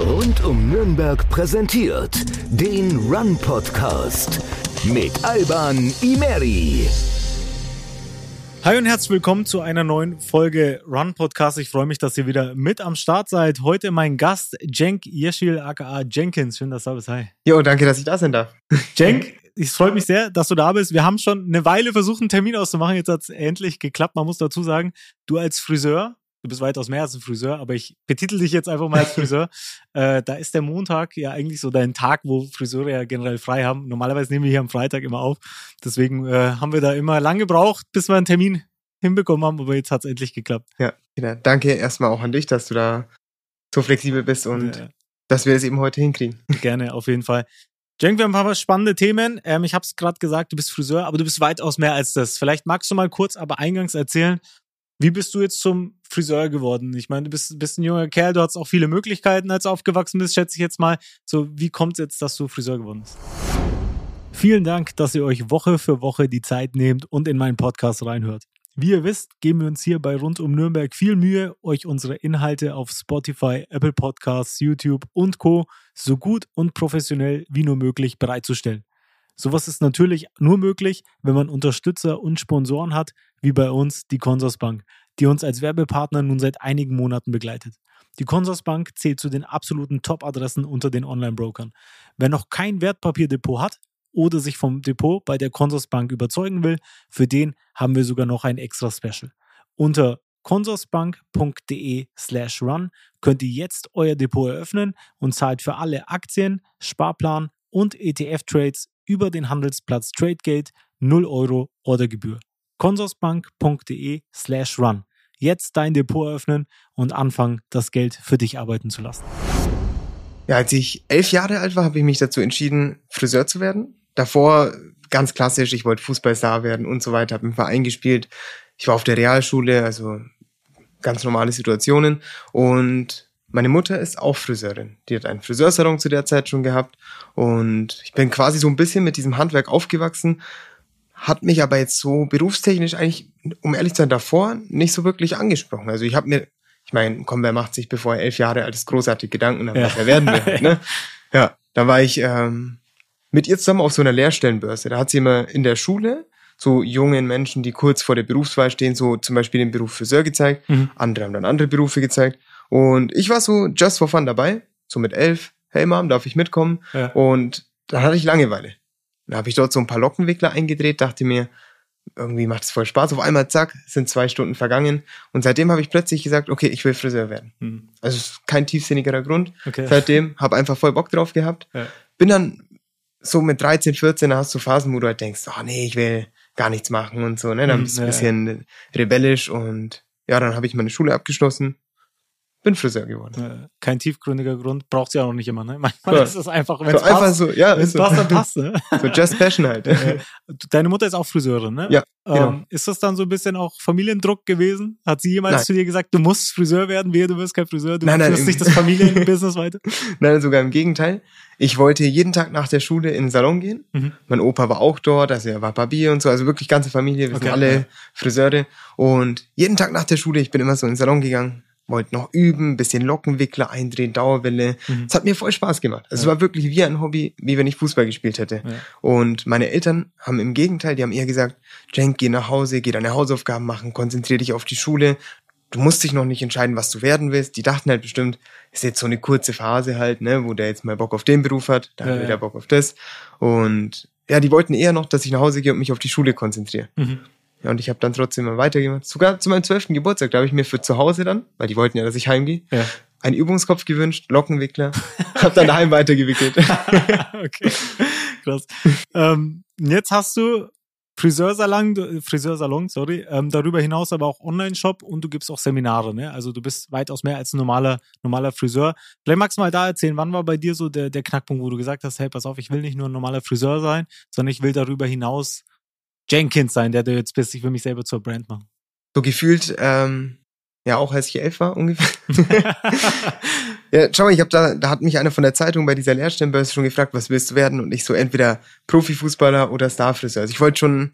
Rund um Nürnberg präsentiert den Run Podcast mit Alban Imeri. Hi und herzlich willkommen zu einer neuen Folge Run Podcast. Ich freue mich, dass ihr wieder mit am Start seid. Heute mein Gast Cenk Yeşil aka Jenkins. Schön, dass du da bist. Hi. Jo, danke, dass ich da sein darf. Cenk, ich freue mich sehr, dass du da bist. Wir haben schon eine Weile versucht, einen Termin auszumachen. Jetzt hat es endlich geklappt. Man muss dazu sagen, du als Friseur, du bist weitaus mehr als ein Friseur, aber ich betitel dich jetzt einfach mal als Friseur. äh, da ist der Montag ja eigentlich so dein Tag, wo Friseure ja generell frei haben. Normalerweise nehmen wir hier am Freitag immer auf. Deswegen äh, haben wir da immer lang gebraucht, bis wir einen Termin hinbekommen haben, aber jetzt hat es endlich geklappt. Ja, genau. danke erstmal auch an dich, dass du da so flexibel bist und ja. dass wir es eben heute hinkriegen. Gerne, auf jeden Fall. Cenk, wir haben ein paar spannende Themen. Ähm, ich habe es gerade gesagt, du bist Friseur, aber du bist weitaus mehr als das. Vielleicht magst du mal kurz, aber eingangs erzählen, wie bist du jetzt zum Friseur geworden? Ich meine, du bist, bist ein junger Kerl, du hast auch viele Möglichkeiten, als du aufgewachsen bist, schätze ich jetzt mal. So, wie kommt es jetzt, dass du Friseur geworden bist? Vielen Dank, dass ihr euch Woche für Woche die Zeit nehmt und in meinen Podcast reinhört. Wie ihr wisst, geben wir uns hier bei Rund um Nürnberg viel Mühe, euch unsere Inhalte auf Spotify, Apple Podcasts, YouTube und Co. so gut und professionell wie nur möglich bereitzustellen. Sowas ist natürlich nur möglich, wenn man Unterstützer und Sponsoren hat, wie bei uns die Consorsbank, die uns als Werbepartner nun seit einigen Monaten begleitet. Die Consorsbank zählt zu den absoluten Top-Adressen unter den Online-Brokern. Wer noch kein Wertpapierdepot hat oder sich vom Depot bei der Consorsbank überzeugen will, für den haben wir sogar noch ein extra Special. Unter consorsbank.de slash run könnt ihr jetzt euer Depot eröffnen und zahlt für alle Aktien, Sparplan und ETF-Trades über den Handelsplatz TradeGate 0 Euro Ordergebühr. Consorsbank.de slash run. Jetzt dein Depot eröffnen und anfangen, das Geld für dich arbeiten zu lassen. Ja, als ich elf Jahre alt war, habe ich mich dazu entschieden, Friseur zu werden. Davor ganz klassisch, ich wollte Fußballstar werden und so weiter, habe im Verein gespielt. Ich war auf der Realschule, also ganz normale Situationen. Und meine Mutter ist auch Friseurin. Die hat einen Friseursalon zu der Zeit schon gehabt. Und ich bin quasi so ein bisschen mit diesem Handwerk aufgewachsen, hat mich aber jetzt so berufstechnisch eigentlich, um ehrlich zu sein, davor nicht so wirklich angesprochen. Also ich habe mir, ich meine, komm, wer macht sich, bevor er elf Jahre alt ist, großartige Gedanken, dann ja. was er werden will. Ne? ja, da war ich ähm, mit ihr zusammen auf so einer Lehrstellenbörse. Da hat sie immer in der Schule so jungen Menschen, die kurz vor der Berufswahl stehen, so zum Beispiel den Beruf Friseur gezeigt. Mhm. Andere haben dann andere Berufe gezeigt. Und ich war so just for fun dabei, so mit elf. Hey Mom, darf ich mitkommen? Ja. Und dann hatte ich Langeweile. Dann habe ich dort so ein paar Lockenwickler eingedreht, dachte mir, irgendwie macht es voll Spaß. Auf einmal, zack, sind zwei Stunden vergangen. Und seitdem habe ich plötzlich gesagt, okay, ich will Friseur werden. Mhm. Also kein tiefsinnigerer Grund. Okay. Seitdem habe einfach voll Bock drauf gehabt. Ja. Bin dann so mit 13, 14, da hast du Phasen, wo du halt denkst, oh nee, ich will gar nichts machen und so. Ne? Dann bist du ein bisschen rebellisch und ja, dann habe ich meine Schule abgeschlossen bin Friseur geworden. Kein tiefgründiger Grund, braucht sie auch noch nicht immer. Ne? Manchmal ja. ist es einfach, wenn es so passt, so, ja, wenn's passt, dann passt. Ne? So just passion halt. Deine Mutter ist auch Friseurin, ne? Ja. Genau. Ähm, ist das dann so ein bisschen auch Familiendruck gewesen? Hat sie jemals nein. zu dir gesagt, du musst Friseur werden, wehe, du wirst kein Friseur, du nein, führst nicht das Familienbusiness weiter? Nein, sogar im Gegenteil. Ich wollte jeden Tag nach der Schule in den Salon gehen. Mhm. Mein Opa war auch dort, also er war Barbier und so, also wirklich ganze Familie, wir okay, sind alle ja. Friseure. Und jeden Tag nach der Schule, ich bin immer so in den Salon gegangen, wollte noch üben, bisschen Lockenwickler eindrehen, Dauerwelle. Mhm. Es hat mir voll Spaß gemacht. Also ja. es war wirklich wie ein Hobby, wie wenn ich Fußball gespielt hätte. Ja. Und meine Eltern haben im Gegenteil, die haben eher gesagt, Cenk, geh nach Hause, geh deine Hausaufgaben machen, konzentrier dich auf die Schule. Du musst dich noch nicht entscheiden, was du werden willst. Die dachten halt bestimmt, ist jetzt so eine kurze Phase halt, ne, wo der jetzt mal Bock auf den Beruf hat, dann ja, hat er Bock auf das. Und ja, die wollten eher noch, dass ich nach Hause gehe und mich auf die Schule konzentriere. Mhm. Ja, und ich habe dann trotzdem mal weitergemacht. Sogar zu meinem zwölften Geburtstag, da habe ich mir für zu Hause dann, weil die wollten ja, dass ich heimgehe, ja. einen Übungskopf gewünscht, Lockenwickler, habe dann daheim weitergewickelt. okay, krass. ähm, jetzt hast du Friseursalon, Friseursalon, sorry, ähm, darüber hinaus aber auch Online-Shop und du gibst auch Seminare, ne? Also du bist weitaus mehr als ein normaler, normaler Friseur. Vielleicht magst du mal da erzählen, wann war bei dir so der, der Knackpunkt, wo du gesagt hast, hey, pass auf, ich will nicht nur ein normaler Friseur sein, sondern ich will darüber hinaus Jenkins sein, der du jetzt bist. Ich will mich selber zur Brand machen. So gefühlt, ähm, ja, auch als ich elf war ungefähr. ja, schau mal, ich habe da, da hat mich einer von der Zeitung bei dieser Lehrstellenbörse schon gefragt, was willst du werden? Und ich so entweder Profifußballer oder Starfriseur. Also ich wollte schon,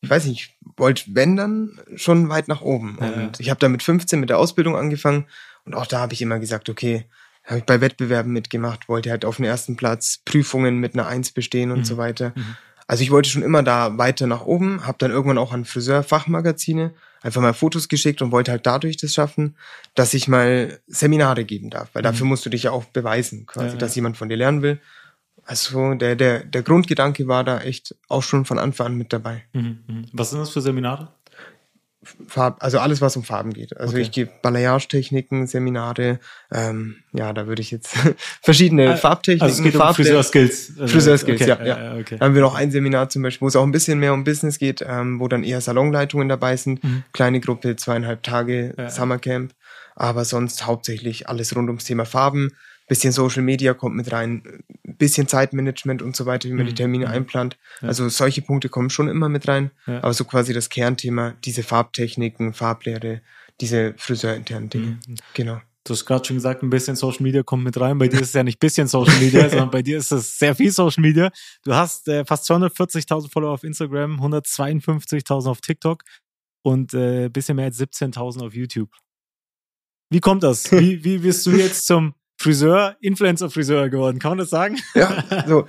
ich weiß nicht, wollte wenn dann schon weit nach oben. Ja, und ich habe da mit 15 mit der Ausbildung angefangen und auch da habe ich immer gesagt, okay, habe ich bei Wettbewerben mitgemacht, wollte halt auf den ersten Platz Prüfungen mit einer Eins bestehen und Mhm. so weiter. Mhm. Also ich wollte schon immer da weiter nach oben, habe dann irgendwann auch an Friseur-Fachmagazine einfach mal Fotos geschickt und wollte halt dadurch das schaffen, dass ich mal Seminare geben darf, weil dafür Mhm. musst du dich ja auch beweisen, quasi, Ja, ja. dass jemand von dir lernen will. Also der, der, der Grundgedanke war da echt auch schon von Anfang an mit dabei. Mhm. Mhm. Was sind das für Seminare? Farb, also alles, was um Farben geht. Also Okay. ich gebe Balayage-Techniken, Seminare, ähm, ja, da würde ich jetzt verschiedene Ah, Farbtechniken, Also es geht um Farblehre- Friseurskills. Also, Friseurskills, okay, ja, ja. äh, okay. Da haben wir noch ein Seminar zum Beispiel, wo es auch ein bisschen mehr um Business geht, ähm, wo dann eher Salonleitungen dabei sind. Mhm. Kleine Gruppe, zweieinhalb Tage Ja. Summercamp. Aber sonst hauptsächlich alles rund ums Thema Farben. Bisschen Social Media kommt mit rein, bisschen Zeitmanagement und so weiter, wie man Mhm. die Termine Mhm. einplant. Ja. Also solche Punkte kommen schon immer mit rein. Ja. Aber so quasi das Kernthema, diese Farbtechniken, Farblehre, diese friseurinternen Dinge. Mhm. Genau. Du hast gerade schon gesagt, ein bisschen Social Media kommt mit rein. Bei dir ist es ja nicht bisschen Social Media, sondern bei dir ist es sehr viel Social Media. Du hast äh, fast 240.000 Follower auf Instagram, 152.000 auf TikTok und äh, bisschen mehr als 17.000 auf YouTube. Wie kommt das? Wie, wie bist du jetzt zum Friseur, Influencer-Friseur geworden? Kann man das sagen? Ja, so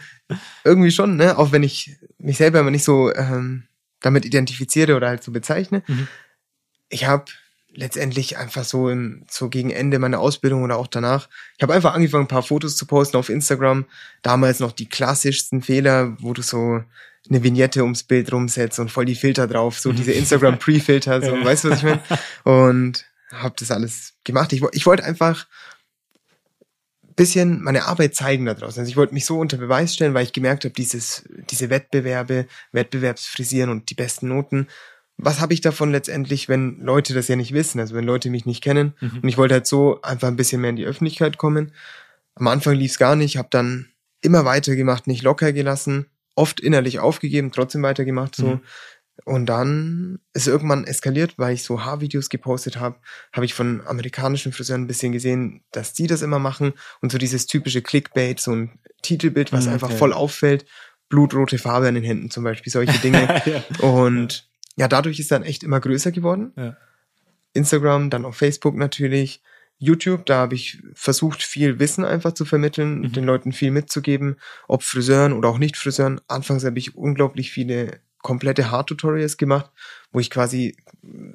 irgendwie schon, ne? Auch wenn ich mich selber immer nicht so ähm, damit identifiziere oder halt so bezeichne. Mhm. Ich habe letztendlich einfach so im so gegen Ende meiner Ausbildung oder auch danach, ich habe einfach angefangen, ein paar Fotos zu posten auf Instagram. Damals noch die klassischsten Fehler, wo du so eine Vignette ums Bild rumsetzt und voll die Filter drauf, so diese Instagram Pre-Filter, so, weißt du, was ich meine? Und habe das alles gemacht. Ich, ich wollte einfach bisschen meine Arbeit zeigen da draußen. Also ich wollte mich so unter Beweis stellen, weil ich gemerkt habe, dieses, diese Wettbewerbe, Wettbewerbsfrisieren und die besten Noten, was habe ich davon letztendlich, wenn Leute das ja nicht wissen, also wenn Leute mich nicht kennen. Mhm. Und ich wollte halt so einfach ein bisschen mehr in die Öffentlichkeit kommen. Am Anfang lief es gar nicht, habe dann immer weitergemacht, nicht locker gelassen, oft innerlich aufgegeben, trotzdem weitergemacht so. Mhm. Und dann ist irgendwann eskaliert, weil ich so Haarvideos gepostet habe, habe ich von amerikanischen Friseuren ein bisschen gesehen, dass die das immer machen und so dieses typische Clickbait, so ein Titelbild, was einfach okay. voll auffällt, blutrote Farbe an den Händen zum Beispiel, solche Dinge. ja. Und ja, dadurch ist dann echt immer größer geworden. Ja. Instagram, dann auf Facebook natürlich. YouTube, da habe ich versucht, viel Wissen einfach zu vermitteln, Mhm. den Leuten viel mitzugeben, ob Friseuren oder auch nicht Friseuren. Anfangs habe ich unglaublich viele komplette Haartutorials gemacht, wo ich quasi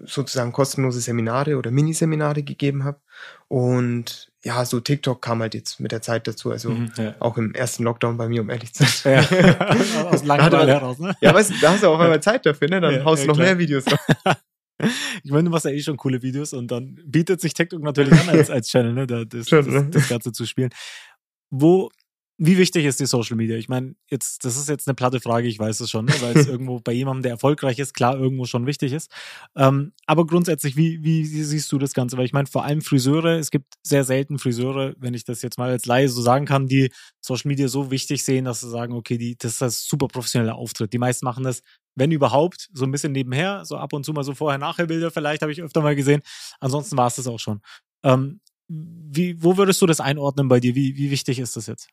sozusagen kostenlose Seminare oder Miniseminare gegeben habe. Und ja, so TikTok kam halt jetzt mit der Zeit dazu, also Mhm, ja. auch im ersten Lockdown bei mir, um ehrlich zu sein. Ja. Aus Langeweile heraus, ne? Ja, weißt du, da hast du auch einmal Zeit dafür, ne? Dann Ja, haust du ja, noch klar. mehr Videos. Ich meine, du machst ja eh schon coole Videos und dann bietet sich TikTok natürlich an als, als Channel, ne, da, das, das, ne? das Ganze zu spielen. Wo, wie wichtig ist die Social Media? Ich meine, jetzt, das ist jetzt eine platte Frage, ich weiß es schon, ne, weil es irgendwo bei jemandem, der erfolgreich ist, klar irgendwo schon wichtig ist. Ähm, aber grundsätzlich, wie, wie siehst du das Ganze? Weil ich meine, vor allem Friseure, es gibt sehr selten Friseure, wenn ich das jetzt mal als Laie so sagen kann, die Social Media so wichtig sehen, dass sie sagen, okay, die, das ist das super professioneller Auftritt. Die meisten machen das, wenn überhaupt, so ein bisschen nebenher, so ab und zu mal so Vorher-Nachher-Bilder vielleicht, habe ich öfter mal gesehen. Ansonsten war es das auch schon. Ähm, wie, wo würdest du das einordnen bei dir? Wie, wie wichtig ist das jetzt?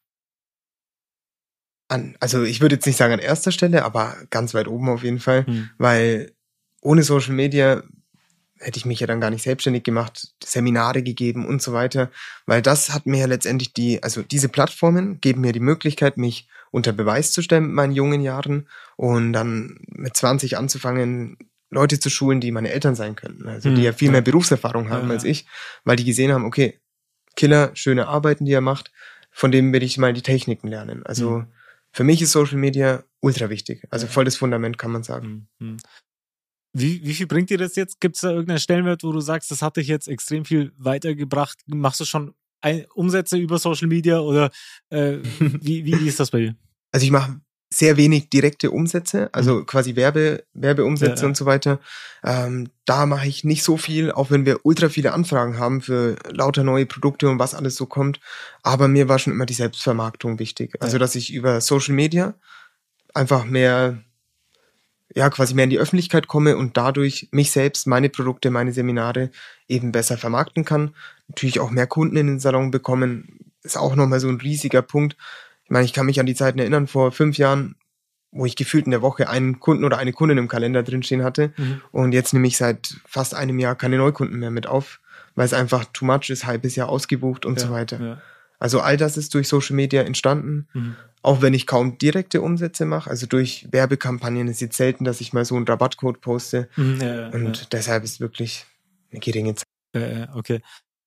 An, also ich würde jetzt nicht sagen an erster Stelle, aber ganz weit oben auf jeden Fall, Hm. weil ohne Social Media hätte ich mich ja dann gar nicht selbstständig gemacht, Seminare gegeben und so weiter, weil das hat mir ja letztendlich die, also diese Plattformen geben mir die Möglichkeit, mich unter Beweis zu stellen mit meinen jungen Jahren und dann mit 20 anzufangen, Leute zu schulen, die meine Eltern sein könnten, also die Hm, ja viel mehr Berufserfahrung haben Ja, als ich, weil die gesehen haben, okay, Killer, schöne Arbeiten, die er macht, von dem will ich mal die Techniken lernen. Also Hm. Für mich ist Social Media ultra wichtig. Also voll das Fundament, kann man sagen. Hm, hm. Wie, wie viel bringt dir das jetzt? Gibt es da irgendeinen Stellenwert, wo du sagst, das hat dich jetzt extrem viel weitergebracht? Machst du schon ein, Umsätze über Social Media oder äh, wie, wie, wie ist das bei dir? Also ich mache sehr wenig direkte Umsätze, also quasi Werbe, Werbeumsätze Mhm. Ja, ja. und so weiter. Ähm, da mache ich nicht so viel, auch wenn wir ultra viele Anfragen haben für lauter neue Produkte und was alles so kommt. Aber mir war schon immer die Selbstvermarktung wichtig. Also Ja. dass ich über Social Media einfach mehr, ja, quasi mehr in die Öffentlichkeit komme und dadurch mich selbst, meine Produkte, meine Seminare eben besser vermarkten kann. Natürlich auch mehr Kunden in den Salon bekommen, ist auch nochmal so ein riesiger Punkt. Ich meine, ich kann mich an die Zeiten erinnern, vor fünf Jahren, wo ich gefühlt in der Woche einen Kunden oder eine Kundin im Kalender drinstehen hatte. Und jetzt nehme ich seit fast einem Jahr keine Neukunden mehr mit auf, weil es einfach too much ist, halbes Jahr ausgebucht und Ja, so weiter. Ja. Also all das ist durch Social Media entstanden, Mhm. auch wenn ich kaum direkte Umsätze mache. Also durch Werbekampagnen ist jetzt selten, dass ich mal so einen Rabattcode poste. Mhm, ja, ja, Und deshalb ist wirklich eine geringe Zeit. ja, ja, okay.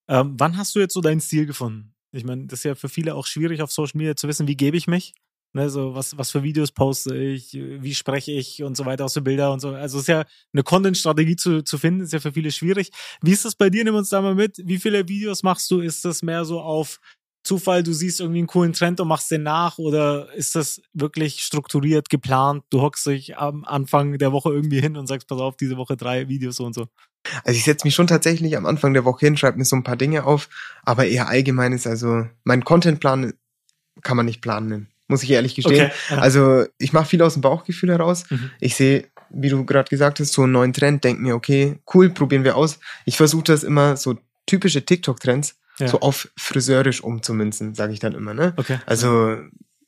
Ähm, wann hast du jetzt so deinen Stil gefunden? Ich meine, das ist ja für viele auch schwierig auf Social Media zu wissen, wie gebe ich mich? Ne, so was, was für Videos poste ich, wie spreche ich und so weiter aus den Bilder und so. Also es ist ja eine Content-Strategie zu, zu finden, ist ja für viele schwierig. Wie ist das bei dir? Nimm uns da mal mit. Wie viele Videos machst du? Ist das mehr so auf Zufall, du siehst irgendwie einen coolen Trend und machst den nach oder ist das wirklich strukturiert, geplant? Du hockst dich am Anfang der Woche irgendwie hin und sagst, pass auf, diese Woche drei Videos so und so. Also ich setze mich schon tatsächlich am Anfang der Woche hin, schreibe mir so ein paar Dinge auf, aber eher allgemein ist also mein Contentplan kann man nicht planen muss ich ehrlich gestehen. ja. Also ich mache viel aus dem Bauchgefühl heraus. Mhm. Ich sehe, wie du gerade gesagt hast, so einen neuen Trend, denke mir, okay, cool, probieren wir aus. Ich versuche das immer so typische TikTok-Trends Ja. so auf friseurisch umzumünzen, sage ich dann immer, ne? Okay. Also,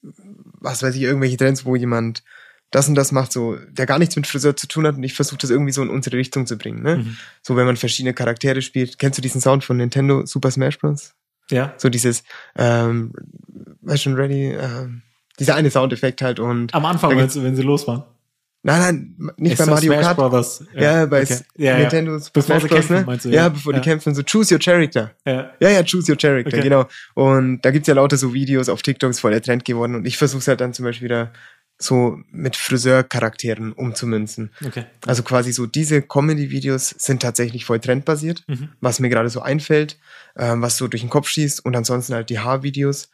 was weiß ich, irgendwelche Trends, wo jemand das und das macht, so, der gar nichts mit Friseur zu tun hat und ich versuche das irgendwie so in unsere Richtung zu bringen, ne? Mhm. So, wenn man verschiedene Charaktere spielt. Kennst du diesen Sound von Nintendo Super Smash Bros? Ja. So dieses, ähm, schon ready, ähm, dieser eine Soundeffekt halt und, Am Anfang, meinst du, wenn sie los waren? Nein, nein, nicht Ist bei Mario Smash Kart. Brothers. Ja, bei okay. ja, ja. Nintendo Super Bevor Smash Bros, kämpfen, ne? du, ja, ja. bevor Ja. die kämpfen, so choose your character. Ja. Ja, ja, choose your character, Okay. genau. Und da gibt's ja lauter so Videos auf TikTok, ist voll der Trend geworden. Und ich versuche halt dann zum Beispiel wieder so mit Friseurcharakteren umzumünzen. Okay. Also quasi so diese Comedy-Videos sind tatsächlich voll trendbasiert, Mhm. was mir gerade so einfällt, ähm, was so durch den Kopf schießt und ansonsten halt die Haarvideos.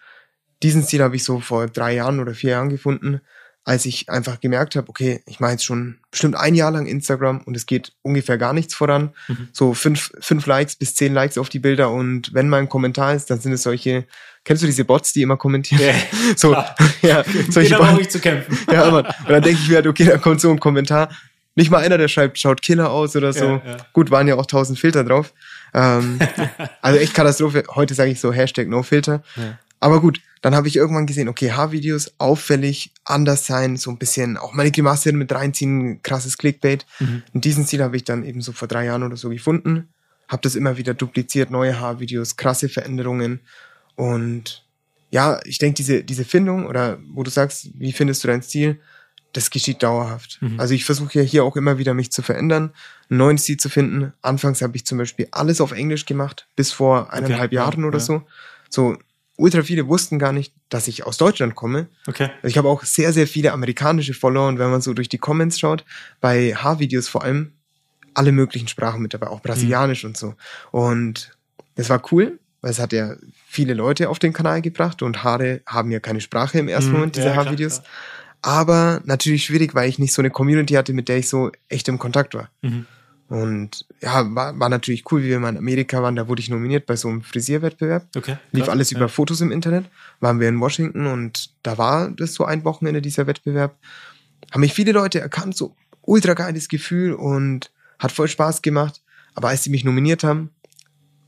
Diesen Stil habe ich so vor drei Jahren oder vier Jahren gefunden, als ich einfach gemerkt habe, okay, ich mache jetzt schon bestimmt ein Jahr lang Instagram und es geht ungefähr gar nichts voran. Mhm. So fünf, fünf Likes bis zehn Likes auf die Bilder und wenn mal ein Kommentar ist, dann sind es solche, kennst du diese Bots, die immer kommentieren? Ja, so, klar. ja, solche Bots. ich zu kämpfen. Ja, Mann. Und dann denke ich mir halt, okay, da kommt so ein Kommentar. Nicht mal einer, der schreibt, schaut Killer aus oder so. Ja, ja. Gut, waren ja auch tausend Filter drauf. Ähm, also echt Katastrophe. Heute sage ich so Hashtag No Filter. Ja. Aber gut, dann habe ich irgendwann gesehen, okay, Haarvideos auffällig, anders sein, so ein bisschen auch meine Grimasse mit reinziehen, krasses Clickbait. Mhm. Und diesen Ziel habe ich dann eben so vor drei Jahren oder so gefunden. Habe das immer wieder dupliziert, neue Haarvideos, krasse Veränderungen. Und ja, ich denke, diese, diese Findung oder wo du sagst, wie findest du deinen Stil, das geschieht dauerhaft. Mhm. Also ich versuche ja hier auch immer wieder mich zu verändern, einen neuen Stil zu finden. Anfangs habe ich zum Beispiel alles auf Englisch gemacht, bis vor eineinhalb ja, Jahren oder ja. so. So ultra viele wussten gar nicht, dass ich aus Deutschland komme. Okay. Also ich habe auch sehr, sehr viele amerikanische Follower und wenn man so durch die Comments schaut, bei Haarvideos vor allem, alle möglichen Sprachen mit dabei, auch brasilianisch und so. Und das war cool, weil es hat ja viele Leute auf den Kanal gebracht und Haare haben ja keine Sprache im ersten Mhm, Moment, diese ja, klar, Haarvideos. klar. Aber natürlich schwierig, weil ich nicht so eine Community hatte, mit der ich so echt im Kontakt war. Mhm. Und ja, war, war natürlich cool, wie wir mal in Amerika waren, da wurde ich nominiert bei so einem Frisierwettbewerb. Okay. Lief klar. alles ja. über Fotos im Internet. Waren wir in Washington und da war das so ein Wochenende, dieser Wettbewerb. Haben mich viele Leute erkannt, so ultra geiles Gefühl und hat voll Spaß gemacht. Aber als sie mich nominiert haben,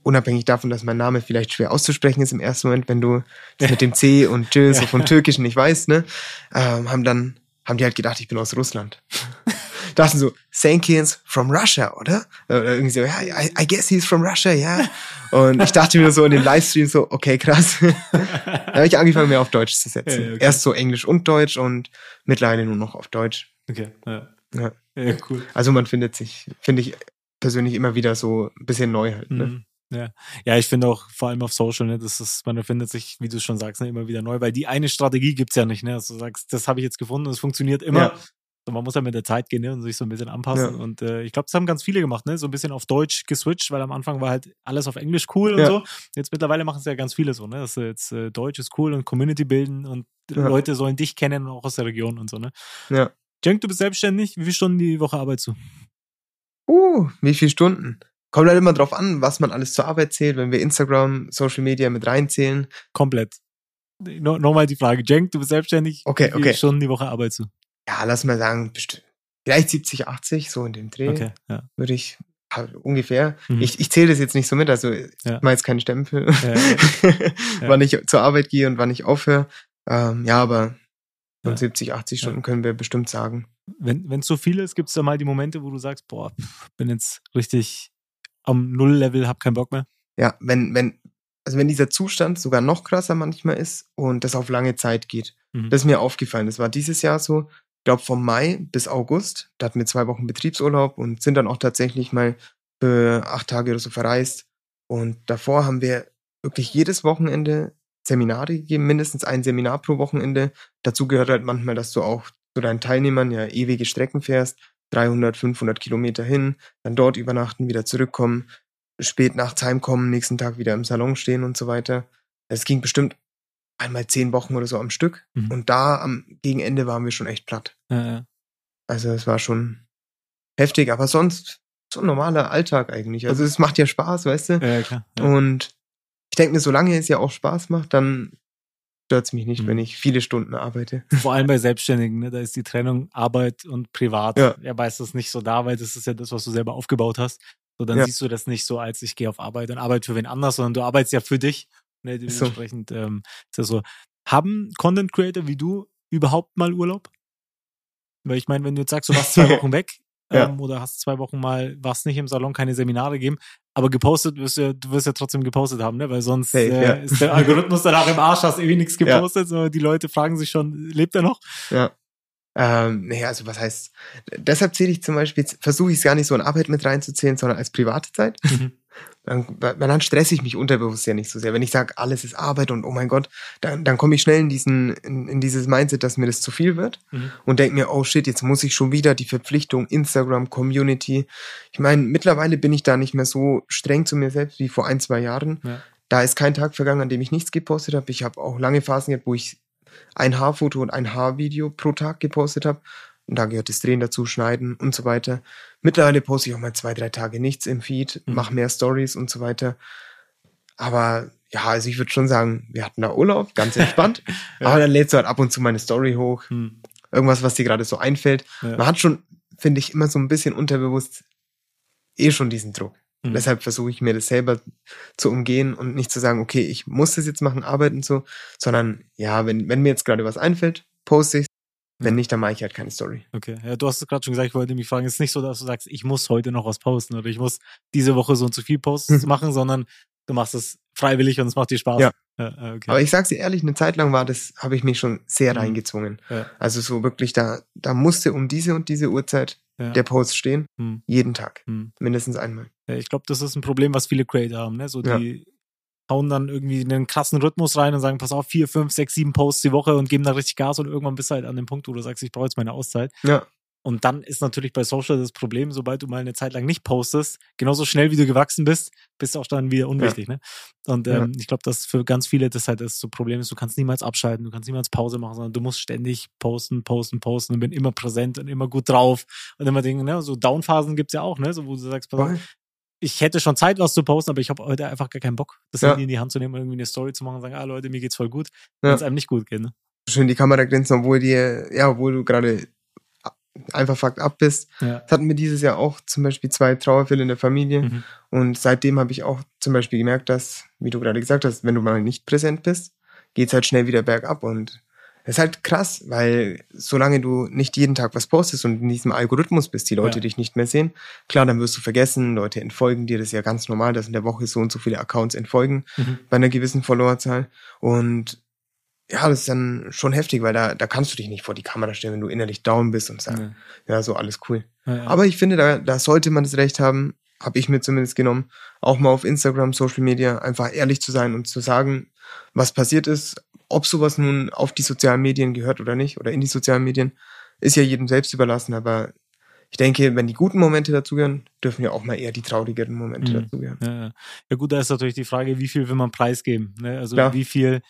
unabhängig davon, dass mein Name vielleicht schwer auszusprechen ist im ersten Moment, wenn du das mit dem C und J so vom Türkischen nicht weißt, ne, ähm, haben dann, haben die halt gedacht, ich bin aus Russland. Dachten so, Sankins from Russia, oder? Oder irgendwie so, ja, I, I guess he's from Russia, ja. Und ich dachte mir so in dem Livestream so, okay, krass. da habe ich angefangen, mehr auf Deutsch zu setzen. Ja, okay. Erst so Englisch und Deutsch und mittlerweile nur noch auf Deutsch. Okay. Ja. Ja. ja, cool. Also man findet sich, finde ich persönlich immer wieder so ein bisschen neu halt. Ne? Mhm. Ja. ja, ich finde auch vor allem auf Social, ne, das ist, man findet sich, wie du schon sagst, ne, immer wieder neu, weil die eine Strategie gibt's ja nicht, ne? Dass du sagst, das habe ich jetzt gefunden, das funktioniert immer. Ja. So, man muss ja mit der Zeit gehen ne, und sich so ein bisschen anpassen. Ja. Und äh, ich glaube, das haben ganz viele gemacht, ne? So ein bisschen auf Deutsch geswitcht, weil am Anfang war halt alles auf Englisch cool und Ja. so. Jetzt mittlerweile machen es ja ganz viele so, ne? Dass jetzt äh, Deutsch ist cool und Community bilden und Ja. Leute sollen dich kennen, auch aus der Region und so, ne? Ja. Cenk, du bist selbstständig. Wie viele Stunden die Woche arbeitest du? Uh, wie viele Stunden? Kommt halt immer drauf an, was man alles zur Arbeit zählt, wenn wir Instagram, Social Media mit reinzählen. Komplett. No, Nochmal die Frage. Cenk, du bist selbstständig. Okay, Wie viele okay. Stunden die Woche arbeitest du? Ja, lass mal sagen, vielleicht 70, 80, so in dem Dreh, Okay, ja. würde ich ungefähr. Mhm. Ich, ich zähle das jetzt nicht so mit, also ich Ja. mache jetzt keinen Stempel, wann ich zur Arbeit gehe und wann ich aufhöre. Ähm, ja, aber von Ja. 70, 80 Stunden können wir bestimmt sagen. Wenn es so viel ist, gibt es da mal die Momente, wo du sagst, boah, bin jetzt richtig am Null-Level, hab keinen Bock mehr. Ja, wenn, wenn, also wenn dieser Zustand sogar noch krasser manchmal ist und das auf lange Zeit geht. Mhm. Das ist mir aufgefallen. Das war dieses Jahr so, ich glaube vom Mai bis August. Da hatten wir zwei Wochen Betriebsurlaub und sind dann auch tatsächlich mal für acht Tage oder so verreist. Und davor haben wir wirklich jedes Wochenende Seminare gegeben, mindestens ein Seminar pro Wochenende. Dazu gehört halt manchmal, dass du auch zu deinen Teilnehmern ja ewige Strecken fährst, 300, 500 Kilometer hin, dann dort übernachten, wieder zurückkommen, spät nachts heimkommen, nächsten Tag wieder im Salon stehen und so weiter. Es ging bestimmt einmal zehn Wochen oder so am Stück. Mhm. Und da am Gegenende waren wir schon echt platt. Ja, ja. Also es war schon heftig, aber sonst so ein normaler Alltag eigentlich. Also es macht ja Spaß, weißt du? ja, klar. Ja. Und ich denke mir, solange es ja auch Spaß macht, dann stört es mich nicht, Mhm. wenn ich viele Stunden arbeite. Vor allem bei Selbstständigen, ne? da ist die Trennung Arbeit und Privat Ja. ja meistens nicht so da, weil das ist ja das, was du selber aufgebaut hast. So, dann Ja. siehst du das nicht so, als ich gehe auf Arbeit und arbeite für wen anders, sondern du arbeitest ja für dich. Ne? Ist so. Dementsprechend ähm, ist das so. Haben Content Creator wie du überhaupt mal Urlaub? Weil ich meine, wenn du jetzt sagst, du warst zwei Wochen weg Ja. ähm, oder hast zwei Wochen mal, warst nicht im Salon, keine Seminare geben, aber gepostet wirst du, ja- du wirst ja trotzdem gepostet haben, ne? Weil sonst Safe, äh, ja. ist der Algorithmus danach im Arsch, hast ewig nichts Ja. gepostet. So, die Leute fragen sich schon, lebt er noch? Ja. Ähm, naja, also was heißt, deshalb zähle ich zum Beispiel, versuche ich es gar nicht so in Arbeit mit reinzuzählen, sondern als private Zeit. Mhm. Dann, dann stresse ich mich unterbewusst ja nicht so sehr. Wenn ich sage, alles ist Arbeit und oh mein Gott, dann, dann komme ich schnell in diesen, in, in dieses Mindset, dass mir das zu viel wird Mhm. und denke mir, oh shit, jetzt muss ich schon wieder die Verpflichtung Instagram, Community. Ich meine, mittlerweile bin ich da nicht mehr so streng zu mir selbst wie vor ein, zwei Jahren. Ja. Da ist kein Tag vergangen, an dem ich nichts gepostet habe. Ich habe auch lange Phasen gehabt, wo ich ein Haarfoto und ein Haarvideo pro Tag gepostet habe. Und da gehört das Drehen dazu, Schneiden und so weiter. Mittlerweile poste ich auch mal zwei, drei Tage nichts im Feed, Mhm. mache mehr Stories und so weiter. Aber ja, also ich würde schon sagen, wir hatten da Urlaub, ganz entspannt. Ja. Aber dann lädst du halt ab und zu meine Story hoch. Hm. Irgendwas, was dir gerade so einfällt. Ja. Man hat schon, finde ich, immer so ein bisschen unterbewusst eh schon diesen Druck. Mhm. Deshalb versuche ich mir das selber zu umgehen und nicht zu sagen, okay, ich muss das jetzt machen, arbeiten so, sondern ja, wenn, wenn mir jetzt gerade was einfällt, poste ich Wenn nicht, dann mache ich halt keine Story. Okay, ja, du hast es gerade schon gesagt, ich wollte mich fragen, es ist nicht so, dass du sagst, ich muss heute noch was posten oder ich muss diese Woche so und so viel Posts Mhm. machen, sondern du machst es freiwillig und es macht dir Spaß. Ja. ja okay. Aber ich sag's dir ehrlich, eine Zeit lang war das, habe ich mich schon sehr Mhm. reingezwungen. ja, Also so wirklich, da, da musste um diese und diese Uhrzeit ja. der Post stehen. Hm, Jeden Tag. hm. Mindestens einmal. Ich glaube, das ist ein Problem, was viele Creator haben. Ne? So die hauen dann irgendwie einen krassen Rhythmus rein und sagen, pass auf, vier, fünf, sechs, sieben Posts die Woche und geben da richtig Gas und irgendwann bist du halt an dem Punkt, wo du sagst, ich brauche jetzt meine Auszeit. Ja. Und dann ist natürlich bei Social das Problem, sobald du mal eine Zeit lang nicht postest, genauso schnell wie du gewachsen bist, bist du auch dann wieder unwichtig. Ne? Und Ja. ähm, ich glaube, dass für ganz viele das halt das so Problem ist, du kannst niemals abschalten, du kannst niemals Pause machen, sondern du musst ständig posten, posten, posten und bin immer präsent und immer gut drauf und immer denken, ne, so Downphasen gibt's ja auch, ne, so wo du sagst, pass auf. Ich hätte schon Zeit, was zu posten, aber ich habe heute einfach gar keinen Bock, das Ja. Handy in die Hand zu nehmen und irgendwie eine Story zu machen und sagen, ah Leute, mir geht's voll gut, wenn Ja. es einem nicht gut geht. Ne? Schön die Kamera grinsen, obwohl dir, ja, obwohl du gerade einfach fucked up bist. Ja. Das hatten wir dieses Jahr auch zum Beispiel zwei Trauerfälle in der Familie. Mhm. Und seitdem habe ich auch zum Beispiel gemerkt, dass, wie du gerade gesagt hast, wenn du mal nicht präsent bist, geht's halt schnell wieder bergab. Und das ist halt krass, weil solange du nicht jeden Tag was postest und in diesem Algorithmus bist, die Leute Ja. dich nicht mehr sehen, klar, dann wirst du vergessen, Leute entfolgen dir, das ist ja ganz normal, dass in der Woche so und so viele Accounts entfolgen Mhm. bei einer gewissen Followerzahl. Und ja, das ist dann schon heftig, weil da, da kannst du dich nicht vor die Kamera stellen, wenn du innerlich down bist und sagst, Ja. ja, so alles cool. Ja. Aber ich finde, da, da sollte man das Recht haben, habe ich mir zumindest genommen, auch mal auf Instagram, Social Media einfach ehrlich zu sein und zu sagen, was passiert ist, ob sowas nun auf die sozialen Medien gehört oder nicht, oder in die sozialen Medien, ist ja jedem selbst überlassen, aber ich denke, wenn die guten Momente dazugehören, dürfen ja auch mal eher die traurigeren Momente Mhm. dazugehören. Ja, ja. ja gut, da ist natürlich die Frage, wie viel will man preisgeben? Ne? Also Klar. wie viel,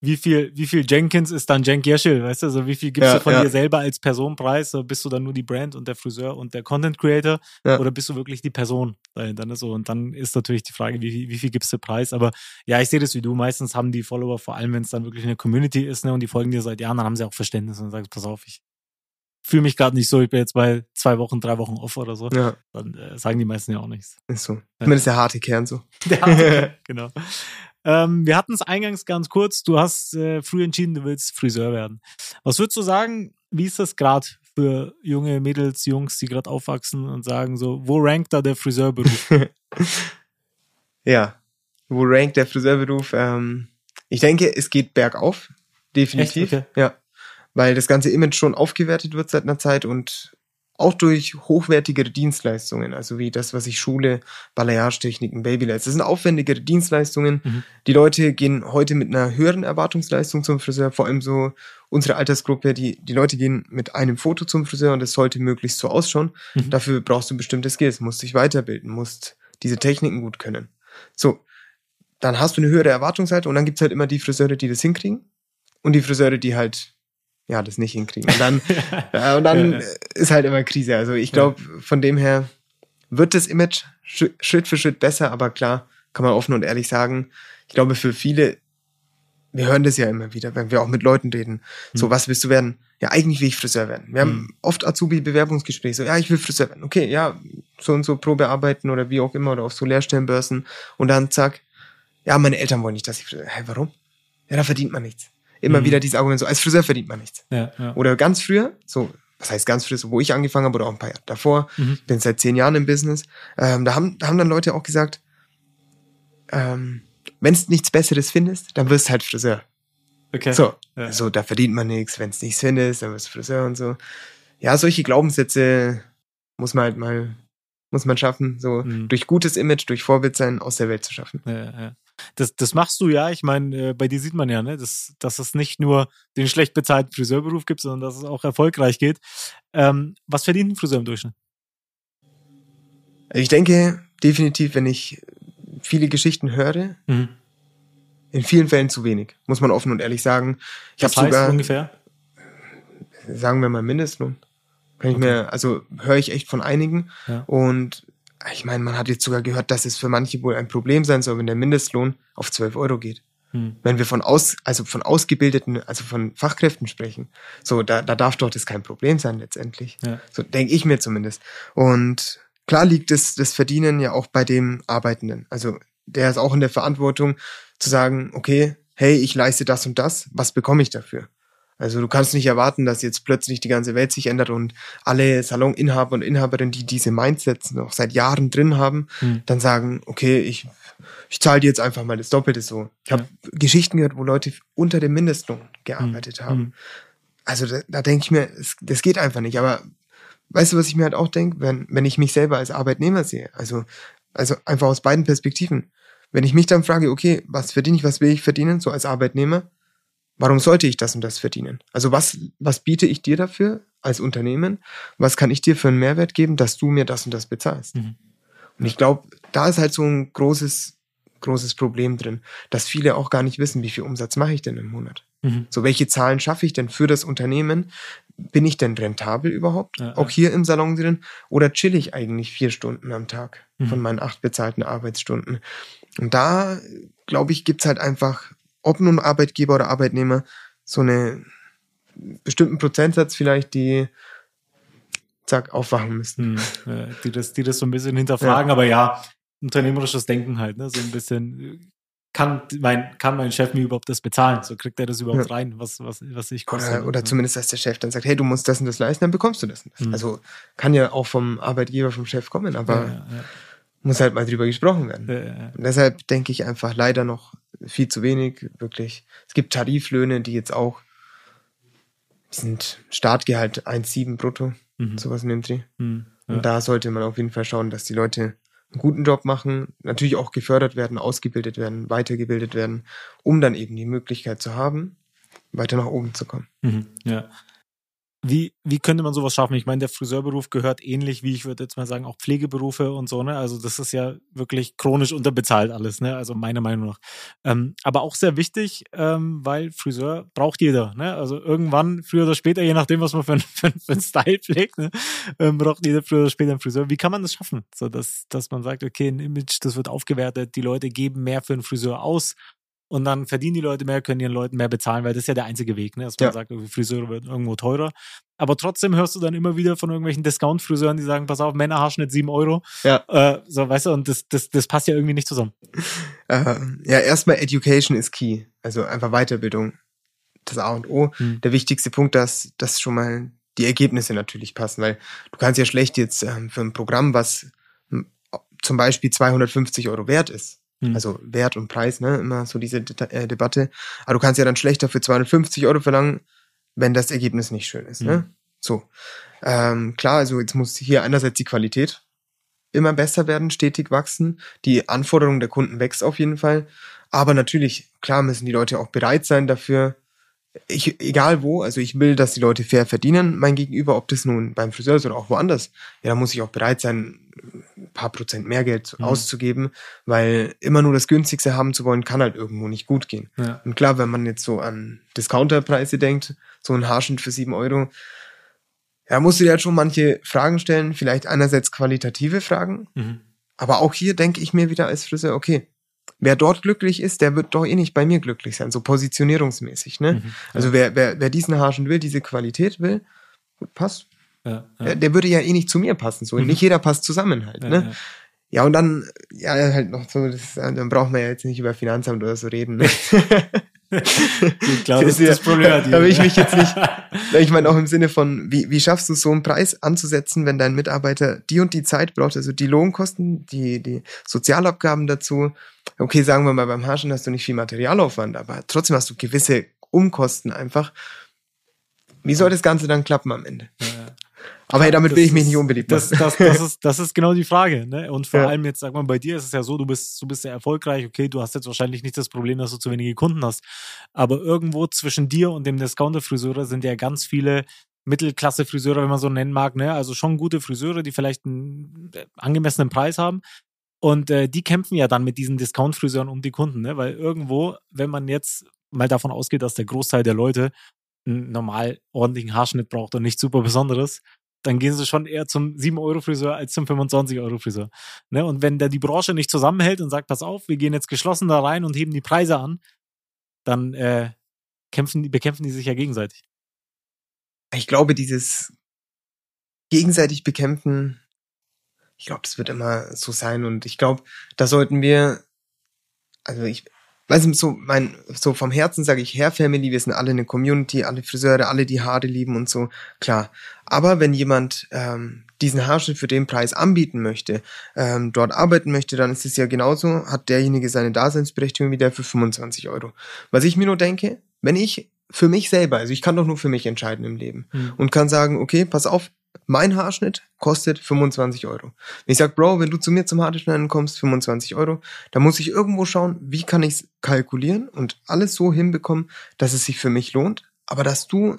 wie viel, wie viel Jenkins ist dann Cenk Yeşil, weißt du? Also wie viel gibst Ja, du von ja. dir selber als Person preis? So, bist du dann nur die Brand und der Friseur und der Content Creator? Ja. Oder bist du wirklich die Person dahinter? Ne? So, und dann ist natürlich die Frage, wie, viel- wie viel gibst du preis? Aber ja, ich sehe das wie du. Meistens haben die Follower, vor allem wenn es dann wirklich eine Community ist, ne, und die folgen dir seit Jahren, dann haben sie auch Verständnis und sagen, pass auf, ich fühle mich gerade nicht so, ich bin jetzt bei zwei Wochen, drei Wochen off oder so. Ja, Dann äh, sagen die meisten ja auch nichts. ist so. Zumindest der harte Kern so. Der harte, genau. Ähm, wir hatten es eingangs ganz kurz. Du hast äh, früh entschieden, du willst Friseur werden. Was würdest du sagen, wie ist das gerade für junge Mädels, Jungs, die gerade aufwachsen und sagen so, wo rankt da der Friseurberuf? Ja. wo rankt der Friseurberuf? Ähm, ich denke, es geht bergauf. Definitiv. Okay. Ja. Weil das ganze Image schon aufgewertet wird seit einer Zeit und auch durch hochwertigere Dienstleistungen, also wie das, was ich schule, Balayage-Techniken, Babylights. Das sind aufwendigere Dienstleistungen. Mhm. Die Leute gehen heute mit einer höheren Erwartungsleistung zum Friseur, vor allem so unsere Altersgruppe, die, die Leute gehen mit einem Foto zum Friseur und das sollte möglichst so ausschauen. Mhm. Dafür brauchst du bestimmte Skills, musst dich weiterbilden, musst diese Techniken gut können. So, dann hast du eine höhere Erwartungshaltung und dann gibt's halt immer die Friseure, die das hinkriegen und die Friseure, die halt ja das nicht hinkriegen. Und dann, ja, und dann Ja. ist halt immer Krise. Also ich glaube, von dem her wird das Image Sch- Schritt für Schritt besser, aber klar, kann man offen und ehrlich sagen, ich glaube für viele, wir hören das ja immer wieder, wenn wir auch mit Leuten reden. So, Mhm. was willst du werden? Ja, eigentlich will ich Friseur werden. Wir haben Mhm. oft Azubi-Bewerbungsgespräche, so, ja, ich will Friseur werden. Okay, ja, so und so Probearbeiten oder wie auch immer oder auf so Lehrstellenbörsen. Und dann zack, ja, meine Eltern wollen nicht, dass ich Friseur Hä, warum? Ja, da verdient man nichts. Immer Mhm. wieder dieses Argument, so, als Friseur verdient man nichts. Ja, ja. Oder ganz früher, so, was heißt ganz früher, so wo ich angefangen habe oder auch ein paar Jahre davor, Mhm. bin seit zehn Jahren im Business, ähm, da, haben, da haben dann Leute auch gesagt, ähm, wenn du nichts Besseres findest, dann wirst du halt Friseur. Okay. So, Ja. so, da verdient man nichts, wenn es nichts findest, dann wirst du Friseur und so. Ja, solche Glaubenssätze muss man halt mal, muss man schaffen, so Mhm. durch gutes Image, durch Vorbild sein, aus der Welt zu schaffen. Ja, ja. Das, das machst du ja. Ich meine, äh, bei dir sieht man ja, ne, dass, dass es nicht nur den schlecht bezahlten Friseurberuf gibt, sondern dass es auch erfolgreich geht. Ähm, was verdient ein Friseur im Durchschnitt? Ich denke definitiv, wenn ich viele Geschichten höre, Mhm. in vielen Fällen zu wenig, muss man offen und ehrlich sagen. Ich habe sogar, ungefähr. sagen wir mal Mindestlohn. Kann ich Okay. mir, also höre ich echt von einigen. Ja. Und ich meine, man hat jetzt sogar gehört, dass es für manche wohl ein Problem sein soll, wenn der Mindestlohn auf 12 Euro geht. Mhm. Wenn wir von aus, also von ausgebildeten, also von Fachkräften sprechen, so, da, da darf doch das kein Problem sein letztendlich. Ja. So denke ich mir zumindest. Und klar liegt es, das Verdienen ja auch bei dem Arbeitenden. Also der ist auch in der Verantwortung zu sagen, okay, hey, ich leiste das und das, was bekomme ich dafür? Also du kannst nicht erwarten, dass jetzt plötzlich die ganze Welt sich ändert und alle Saloninhaber und Inhaberinnen, die diese Mindsets noch seit Jahren drin haben, Mhm. dann sagen, okay, ich, ich zahle dir jetzt einfach mal das Doppelte so. Ich habe Geschichten gehört, wo Leute unter dem Mindestlohn gearbeitet haben. Mhm. Also da, da denke ich mir, es, das geht einfach nicht. Aber weißt du, was ich mir halt auch denke, wenn, wenn ich mich selber als Arbeitnehmer sehe? Also, also einfach aus beiden Perspektiven. Wenn ich mich dann frage, okay, was verdiene ich, was will ich verdienen, so als Arbeitnehmer, warum sollte ich das und das verdienen? Also was, was biete ich dir dafür als Unternehmen? Was kann ich dir für einen Mehrwert geben, dass du mir das und das bezahlst? Mhm. Und ich glaube, da ist halt so ein großes, großes Problem drin, dass viele auch gar nicht wissen, wie viel Umsatz mache ich denn im Monat? Mhm. So, welche Zahlen schaffe ich denn für das Unternehmen? Bin ich denn rentabel überhaupt? Ja, auch ja. hier im Salon drin? Oder chill ich eigentlich vier Stunden am Tag Mhm. von meinen acht bezahlten Arbeitsstunden? Und da, glaube ich, gibt's halt einfach, ob nun Arbeitgeber oder Arbeitnehmer, so eine bestimmten Prozentsatz vielleicht, die zack, aufwachen müssten. Hm, die, das, die das so ein bisschen hinterfragen, aber ja, unternehmerisches Denken halt, ne? So ein bisschen, kann mein, kann mein Chef mir überhaupt das bezahlen? So kriegt er das überhaupt Ja. rein, was, was, was ich koste. Oder, oder zumindest, dass der Chef dann sagt, hey, du musst das und das leisten, dann bekommst du das und das. Mhm. Also kann ja auch vom Arbeitgeber, vom Chef kommen, aber Ja, ja, muss halt mal drüber gesprochen werden. ja, ja, ja. Und deshalb denke ich einfach leider noch viel zu wenig, wirklich. Es gibt Tariflöhne, die jetzt auch die sind Startgehalt 1,7 brutto, Mhm. sowas in dem Dreh. Hm, Und ja. da sollte man auf jeden Fall schauen, dass die Leute einen guten Job machen, natürlich auch gefördert werden, ausgebildet werden, weitergebildet werden, um dann eben die Möglichkeit zu haben, weiter nach oben zu kommen. Mhm, ja. Wie, wie könnte man sowas schaffen? Ich meine, der Friseurberuf gehört ähnlich wie, ich würde jetzt mal sagen, auch Pflegeberufe und so, ne? Also das ist ja wirklich chronisch unterbezahlt alles, ne? Also meiner Meinung nach. Ähm, aber auch sehr wichtig, ähm, weil Friseur braucht jeder, ne? Also irgendwann, früher oder später, je nachdem, was man für, für, für einen Style pflegt, ne? ähm, braucht jeder früher oder später einen Friseur. Wie kann man das schaffen? So, dass, dass man sagt, okay, ein Image, das wird aufgewertet, die Leute geben mehr für einen Friseur aus und dann verdienen die Leute mehr, können ihren Leuten mehr bezahlen, weil das ist ja der einzige Weg, ne? dass man Ja. sagt, Friseure werden irgendwo teurer. Aber trotzdem hörst du dann immer wieder von irgendwelchen Discount-Friseuren, die sagen, pass auf, Männerhaarschnitt 7 Euro. Ja. Äh, so, weißt du, und das, das, das passt ja irgendwie nicht zusammen. Äh, ja, erstmal Education ist key. Also einfach Weiterbildung. Das A und O. Hm. Der wichtigste Punkt, dass, dass schon mal die Ergebnisse natürlich passen, weil du kannst ja schlecht jetzt ähm, für ein Programm, was hm, zum Beispiel 250 Euro wert ist, Hm. Also Wert und Preis, ne? Immer so diese De äh, Debatte. Aber du kannst ja dann schlechter für 250 Euro verlangen, wenn das Ergebnis nicht schön ist, hm. ne? So. Ähm, klar, also jetzt muss hier einerseits die Qualität immer besser werden, stetig wachsen. Die Anforderung der Kunden wächst auf jeden Fall. Aber natürlich, klar müssen die Leute auch bereit sein dafür, ich, egal wo, also ich will, dass die Leute fair verdienen, mein Gegenüber, ob das nun beim Friseur ist oder auch woanders. Ja, da muss ich auch bereit sein, ein paar Prozent mehr Geld mhm. auszugeben, weil immer nur das günstigste haben zu wollen, kann halt irgendwo nicht gut gehen. Ja. Und klar, wenn man jetzt so an Discounterpreise denkt, so ein Haarschnitt für sieben Euro, ja, musst du dir halt schon manche Fragen stellen, vielleicht einerseits qualitative Fragen, mhm. aber auch hier denke ich mir wieder als Friseur, okay, wer dort glücklich ist, der wird doch eh nicht bei mir glücklich sein, so positionierungsmäßig. Ne? Mhm, ja. Also wer, wer, wer diesen Haarschnitt will, diese Qualität will, gut, passt. Ja, ja. Der, der, würde ja eh nicht zu mir passen. So. Mhm. Nicht jeder passt zusammen halt. ne? Ja, und dann, ja, halt noch so, das, dann braucht man ja jetzt nicht über Finanzamt oder so reden. Ne? ich glaube, das ist das Problem. Da will ich mich jetzt nicht, ich meine auch im Sinne von, wie, wie schaffst du so einen Preis anzusetzen, wenn dein Mitarbeiter die und die Zeit braucht, also die Lohnkosten, die, die Sozialabgaben dazu. Okay, sagen wir mal, beim Haarschen hast du nicht viel Materialaufwand, aber trotzdem hast du gewisse Umkosten einfach. Wie soll das Ganze dann klappen am Ende? Ja. Aber hey, damit das will ich mich nicht unbeliebt machen. Das, das, das, ist, das ist genau die Frage. Ne? Und vor ja. allem jetzt, sag mal, bei dir ist es ja so, du bist, du bist sehr erfolgreich. Okay, du hast jetzt wahrscheinlich nicht das Problem, dass du zu wenige Kunden hast. Aber irgendwo zwischen dir und dem Discounter-Friseure sind ja ganz viele Mittelklasse-Friseure, wenn man so nennen mag. Ne? Also schon gute Friseure, die vielleicht einen äh, angemessenen Preis haben. Und äh, die kämpfen ja dann mit diesen Discount-Friseuren um die Kunden. Ne? Weil irgendwo, wenn man jetzt mal davon ausgeht, dass der Großteil der Leute einen normal ordentlichen Haarschnitt braucht und nichts super Besonderes, dann gehen sie schon eher zum 7-Euro-Friseur als zum 25-Euro-Friseur. Ne? Und wenn da die Branche nicht zusammenhält und sagt, pass auf, wir gehen jetzt geschlossen da rein und heben die Preise an, dann äh, kämpfen, bekämpfen die sich ja gegenseitig. Ich glaube, dieses gegenseitig bekämpfen, ich glaube, das wird immer so sein und ich glaube, da sollten wir, also ich, weißt du, so, mein, so vom Herzen sage ich, Hair Family, wir sind alle eine Community, alle Friseure, alle die Haare lieben und so, klar. Aber wenn jemand ähm, diesen Haarschnitt für den Preis anbieten möchte, ähm, dort arbeiten möchte, dann ist es ja genauso, hat derjenige seine Daseinsberechtigung wie der für 25 Euro. Was ich mir nur denke, wenn ich für mich selber, also ich kann doch nur für mich entscheiden im Leben mhm. und kann sagen, okay, pass auf, mein Haarschnitt kostet 25 Euro. Wenn ich sag, Bro, wenn du zu mir zum Haarschneiden kommst, 25 Euro, dann muss ich irgendwo schauen, wie kann ich es kalkulieren und alles so hinbekommen, dass es sich für mich lohnt, aber dass du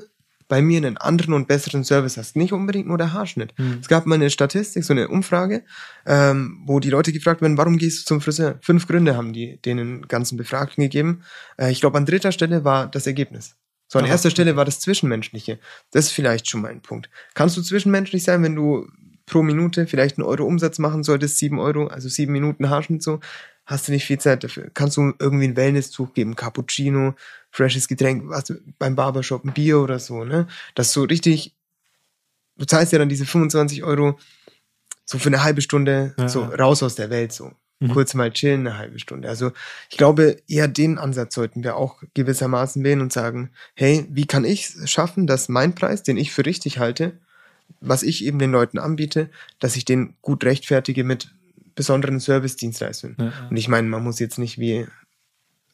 bei mir einen anderen und besseren Service hast. Nicht unbedingt nur der Haarschnitt. Mhm. Es gab mal eine Statistik, so eine Umfrage, ähm, wo die Leute gefragt werden, warum gehst du zum Friseur? Fünf Gründe haben die den ganzen Befragten gegeben. Äh, ich glaube, an dritter Stelle war das Ergebnis. So, an Aha. erster Stelle war das Zwischenmenschliche. Das ist vielleicht schon mal ein Punkt. Kannst du zwischenmenschlich sein, wenn du pro Minute vielleicht einen Euro Umsatz machen solltest, sieben Euro, also sieben Minuten Haarschnitt so, hast du nicht viel Zeit dafür. Kannst du irgendwie einen Wellnesszug geben, Cappuccino, freshes Getränk, was beim Barbershop, ein Bier oder so, ne? Das so richtig, du zahlst ja dann diese 25 Euro so für eine halbe Stunde ja, so raus aus der Welt, so mhm. kurz mal chillen, eine halbe Stunde. Also ich glaube, eher den Ansatz sollten wir auch gewissermaßen wählen und sagen, hey, wie kann ich es schaffen, dass mein Preis, den ich für richtig halte, was ich eben den Leuten anbiete, dass ich den gut rechtfertige mit besonderen Service-Dienstleistungen. Ja, ja. Und ich meine, man muss jetzt nicht wie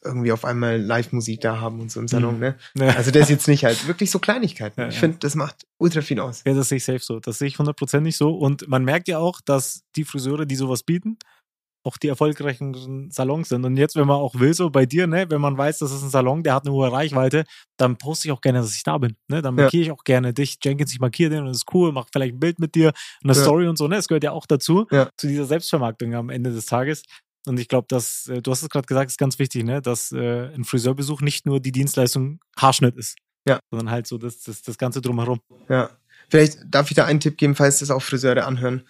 irgendwie auf einmal Live-Musik da haben und so im Salon, mhm. ne? Ja. Also das ist jetzt nicht halt wirklich so Kleinigkeiten. Ja, ich finde, das macht ultra viel aus. Ja, das sehe ich safe so. Das sehe ich hundertprozentig so. Und man merkt ja auch, dass die Friseure, die sowas bieten, auch die erfolgreichen Salons sind. Und jetzt, wenn man auch will, so bei dir, ne, wenn man weiß, das ist ein Salon, der hat eine hohe Reichweite, dann poste ich auch gerne, dass ich da bin. Ne? Dann markiere ja. ich auch gerne dich, Jenkins, ich markiere den und das ist cool, mach vielleicht ein Bild mit dir, eine ja. Story und so, ne? Es gehört ja auch dazu, ja. zu dieser Selbstvermarktung am Ende des Tages. Und ich glaube, dass, äh, du hast es gerade gesagt, ist ganz wichtig, ne, dass äh, ein Friseurbesuch nicht nur die Dienstleistung Haarschnitt ist. Ja. Sondern halt so das, das, das Ganze drumherum. Ja. Vielleicht darf ich da einen Tipp geben, falls das auch Friseure anhören.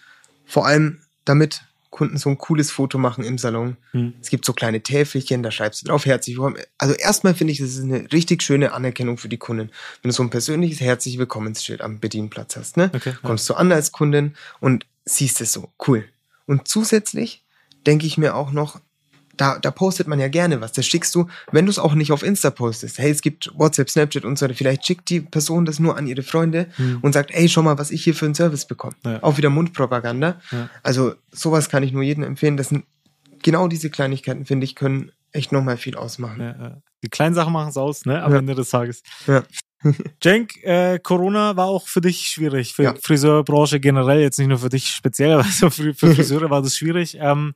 Vor allem, damit Kunden so ein cooles Foto machen im Salon. Hm. Es gibt so kleine Täfelchen, da schreibst du drauf herzlich willkommen. Also erstmal finde ich, das ist eine richtig schöne Anerkennung für die Kunden. Wenn du so ein persönliches herzlich Willkommensschild am Bedienplatz hast, ne? Okay, Kommst ja. du an als Kundin und siehst es so. Cool. Und zusätzlich denke ich mir auch noch, da, da postet man ja gerne was. Das schickst du, wenn du es auch nicht auf Insta postest. Hey, es gibt WhatsApp, Snapchat und so weiter. Vielleicht schickt die Person das nur an ihre Freunde hm. und sagt, ey, schau mal, was ich hier für einen Service bekomme. Ja. Auch wieder Mundpropaganda. Ja. Also sowas kann ich nur jedem empfehlen. Das sind genau diese Kleinigkeiten, finde ich, können echt nochmal viel ausmachen. Ja. Die kleinen Sachen machen es aus, ne? Am. Ende des Tages. Ja. Cenk, äh, Corona war auch für dich schwierig, für Ja. Friseurbranche generell, jetzt nicht nur für dich speziell, aber so für, für Friseure war das schwierig. Ähm,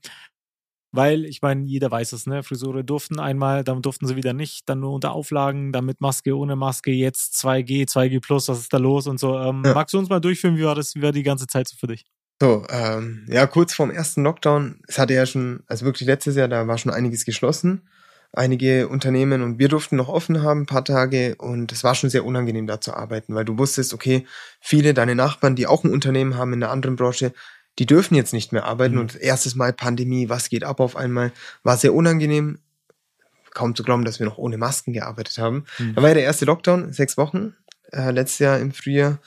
weil, ich meine, jeder weiß es, ne? Friseure durften einmal, dann durften sie wieder nicht, dann nur unter Auflagen, dann mit Maske, ohne Maske, jetzt 2G, 2G plus, was ist da los und so. Ähm, Ja. Magst du uns mal durchführen, wie war das, wie war die ganze Zeit so für dich? So, ähm, ja, kurz vorm ersten Lockdown, es hatte ja schon, also wirklich letztes Jahr, da war schon einiges geschlossen. Einige Unternehmen und wir durften noch offen haben, ein paar Tage und es war schon sehr unangenehm da zu arbeiten, weil du wusstest, okay, viele deine Nachbarn, die auch ein Unternehmen haben in einer anderen Branche, die dürfen jetzt nicht mehr arbeiten Mhm. und erstes Mal Pandemie, was geht ab auf einmal, war sehr unangenehm. Kaum zu glauben, dass wir noch ohne Masken gearbeitet haben. Mhm. Da war ja der erste Lockdown, sechs Wochen, äh, letztes Jahr im Frühjahr.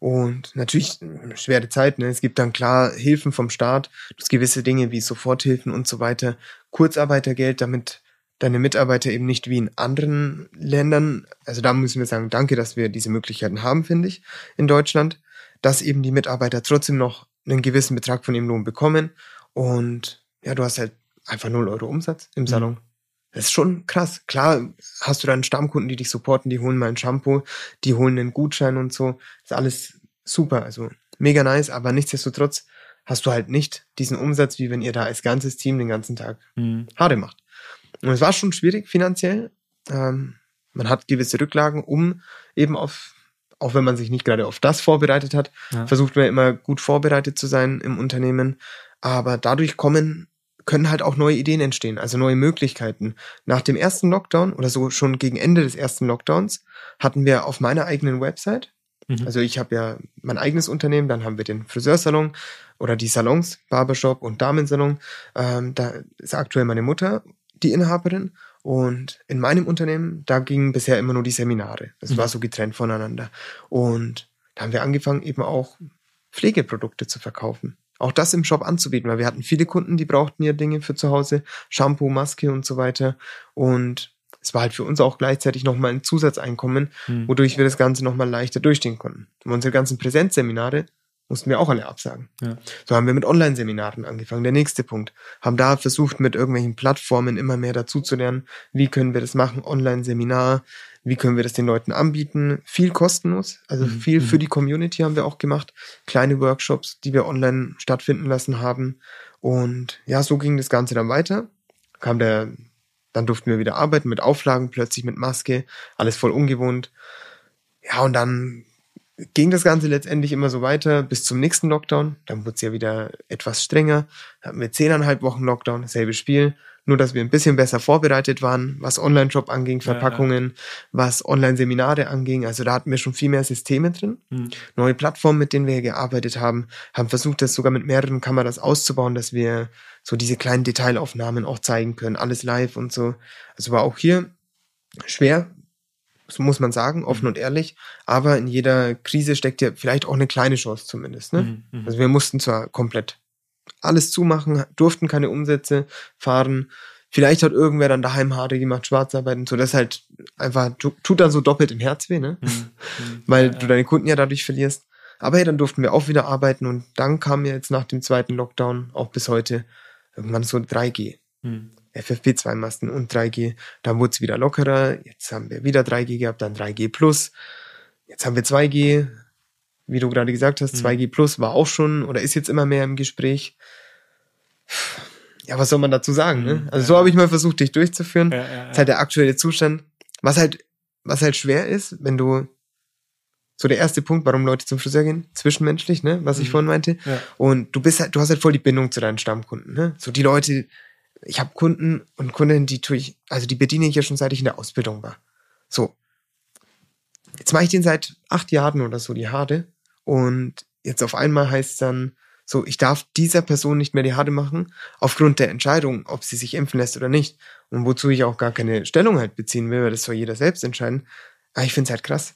Und natürlich äh, schwere Zeit. Ne? Es gibt dann klar Hilfen vom Staat, hast gewisse Dinge wie Soforthilfen und so weiter, Kurzarbeitergeld, damit deine Mitarbeiter eben nicht wie in anderen Ländern, also da müssen wir sagen, danke, dass wir diese Möglichkeiten haben, finde ich, in Deutschland, dass eben die Mitarbeiter trotzdem noch einen gewissen Betrag von ihrem Lohn bekommen. Und ja, du hast halt einfach 0 Euro Umsatz im Mhm. Salon. Das ist schon krass. Klar hast du dann Stammkunden, die dich supporten, die holen mal ein Shampoo, die holen einen Gutschein und so. ist alles super, also mega nice, aber nichtsdestotrotz hast du halt nicht diesen Umsatz, wie wenn ihr da als ganzes Team den ganzen Tag Mhm. Haare macht. Und es war schon schwierig finanziell. Ähm, man hat gewisse Rücklagen, um eben auf, auch wenn man sich nicht gerade auf das vorbereitet hat, Ja. versucht man immer gut vorbereitet zu sein im Unternehmen. Aber dadurch kommen, können halt auch neue Ideen entstehen, also neue Möglichkeiten. Nach dem ersten Lockdown oder so schon gegen Ende des ersten Lockdowns hatten wir auf meiner eigenen Website, Mhm. also ich habe ja mein eigenes Unternehmen, dann haben wir den Friseursalon oder die Salons, Barbershop und Damensalon. Ähm, da ist aktuell meine Mutter die Inhaberin. Und in meinem Unternehmen, da gingen bisher immer nur die Seminare. Das Mhm. war so getrennt voneinander. Und da haben wir angefangen, eben auch Pflegeprodukte zu verkaufen. Auch das im Shop anzubieten, weil wir hatten viele Kunden, die brauchten ja Dinge für zu Hause, Shampoo, Maske und so weiter. Und es war halt für uns auch gleichzeitig nochmal ein Zusatzeinkommen, Mhm. wodurch wir das Ganze nochmal leichter durchstehen konnten. Und unsere ganzen Präsenzseminare mussten wir auch alle absagen. Ja. So haben wir mit Online-Seminaren angefangen. Der nächste Punkt. Haben da versucht, mit irgendwelchen Plattformen immer mehr dazu zu lernen. Wie können wir das machen? Online-Seminar. Wie können wir das den Leuten anbieten? Viel kostenlos. Also Mhm. viel Mhm. für die Community haben wir auch gemacht. Kleine Workshops, die wir online stattfinden lassen haben. Und ja, so ging das Ganze dann weiter. Kam der, dann durften wir wieder arbeiten mit Auflagen, plötzlich mit Maske. Alles voll ungewohnt. Ja, und dann ging das Ganze letztendlich immer so weiter bis zum nächsten Lockdown. Dann wurde es ja wieder etwas strenger. Hatten wir zehneinhalb Wochen Lockdown, dasselbe Spiel. Nur, dass wir ein bisschen besser vorbereitet waren, was Online-Shop anging, Ja, ja. Verpackungen, was Online-Seminare anging. Also da hatten wir schon viel mehr Systeme drin. Mhm. Neue Plattformen, mit denen wir hier gearbeitet haben, haben versucht, das sogar mit mehreren Kameras auszubauen, dass wir so diese kleinen Detailaufnahmen auch zeigen können, alles live und so. Also war auch hier schwer, so muss man sagen, offen und ehrlich. Aber in jeder Krise steckt ja vielleicht auch eine kleine Chance zumindest. Ne? Mhm. Mhm. Also wir mussten zwar komplett alles zumachen, durften keine Umsätze fahren. Vielleicht hat irgendwer dann daheim Haare gemacht, Schwarzarbeit und so. Das halt einfach, tu- tut dann so doppelt im Herz weh, ne? Mhm. Mhm. Weil Ja, du deine Kunden ja dadurch verlierst. Aber ja, dann durften wir auch wieder arbeiten und dann kam ja jetzt nach dem zweiten Lockdown, auch bis heute, irgendwann so 3G. Mhm. FFP2-Masten und 3G. Dann wurde es wieder lockerer. Jetzt haben wir wieder 3G gehabt, dann 3G Plus. Jetzt haben wir 2G. Wie du gerade gesagt hast, Mhm. 2G Plus war auch schon oder ist jetzt immer mehr im Gespräch. Ja, was soll man dazu sagen? Ne? Mhm, Also ja. so habe ich mal versucht, dich durchzuführen. Ja, ja, Das ist ja. halt der aktuelle Zustand. Was halt, was halt schwer ist, wenn du so der erste Punkt, warum Leute zum Friseur gehen, zwischenmenschlich, ne, was ich Mhm. vorhin meinte. Ja. Und du bist halt, du hast halt voll die Bindung zu deinen Stammkunden, ne? So die Leute, ich habe Kunden und Kundinnen, die tue ich, also die bediene ich ja schon seit ich in der Ausbildung war. So. Jetzt mache ich den seit acht Jahren oder so die Haare und jetzt auf einmal heißt dann so, ich darf dieser Person nicht mehr die Haare machen, aufgrund der Entscheidung, ob sie sich impfen lässt oder nicht. Und wozu ich auch gar keine Stellung halt beziehen will, weil das soll jeder selbst entscheiden. Aber ich finde es halt krass.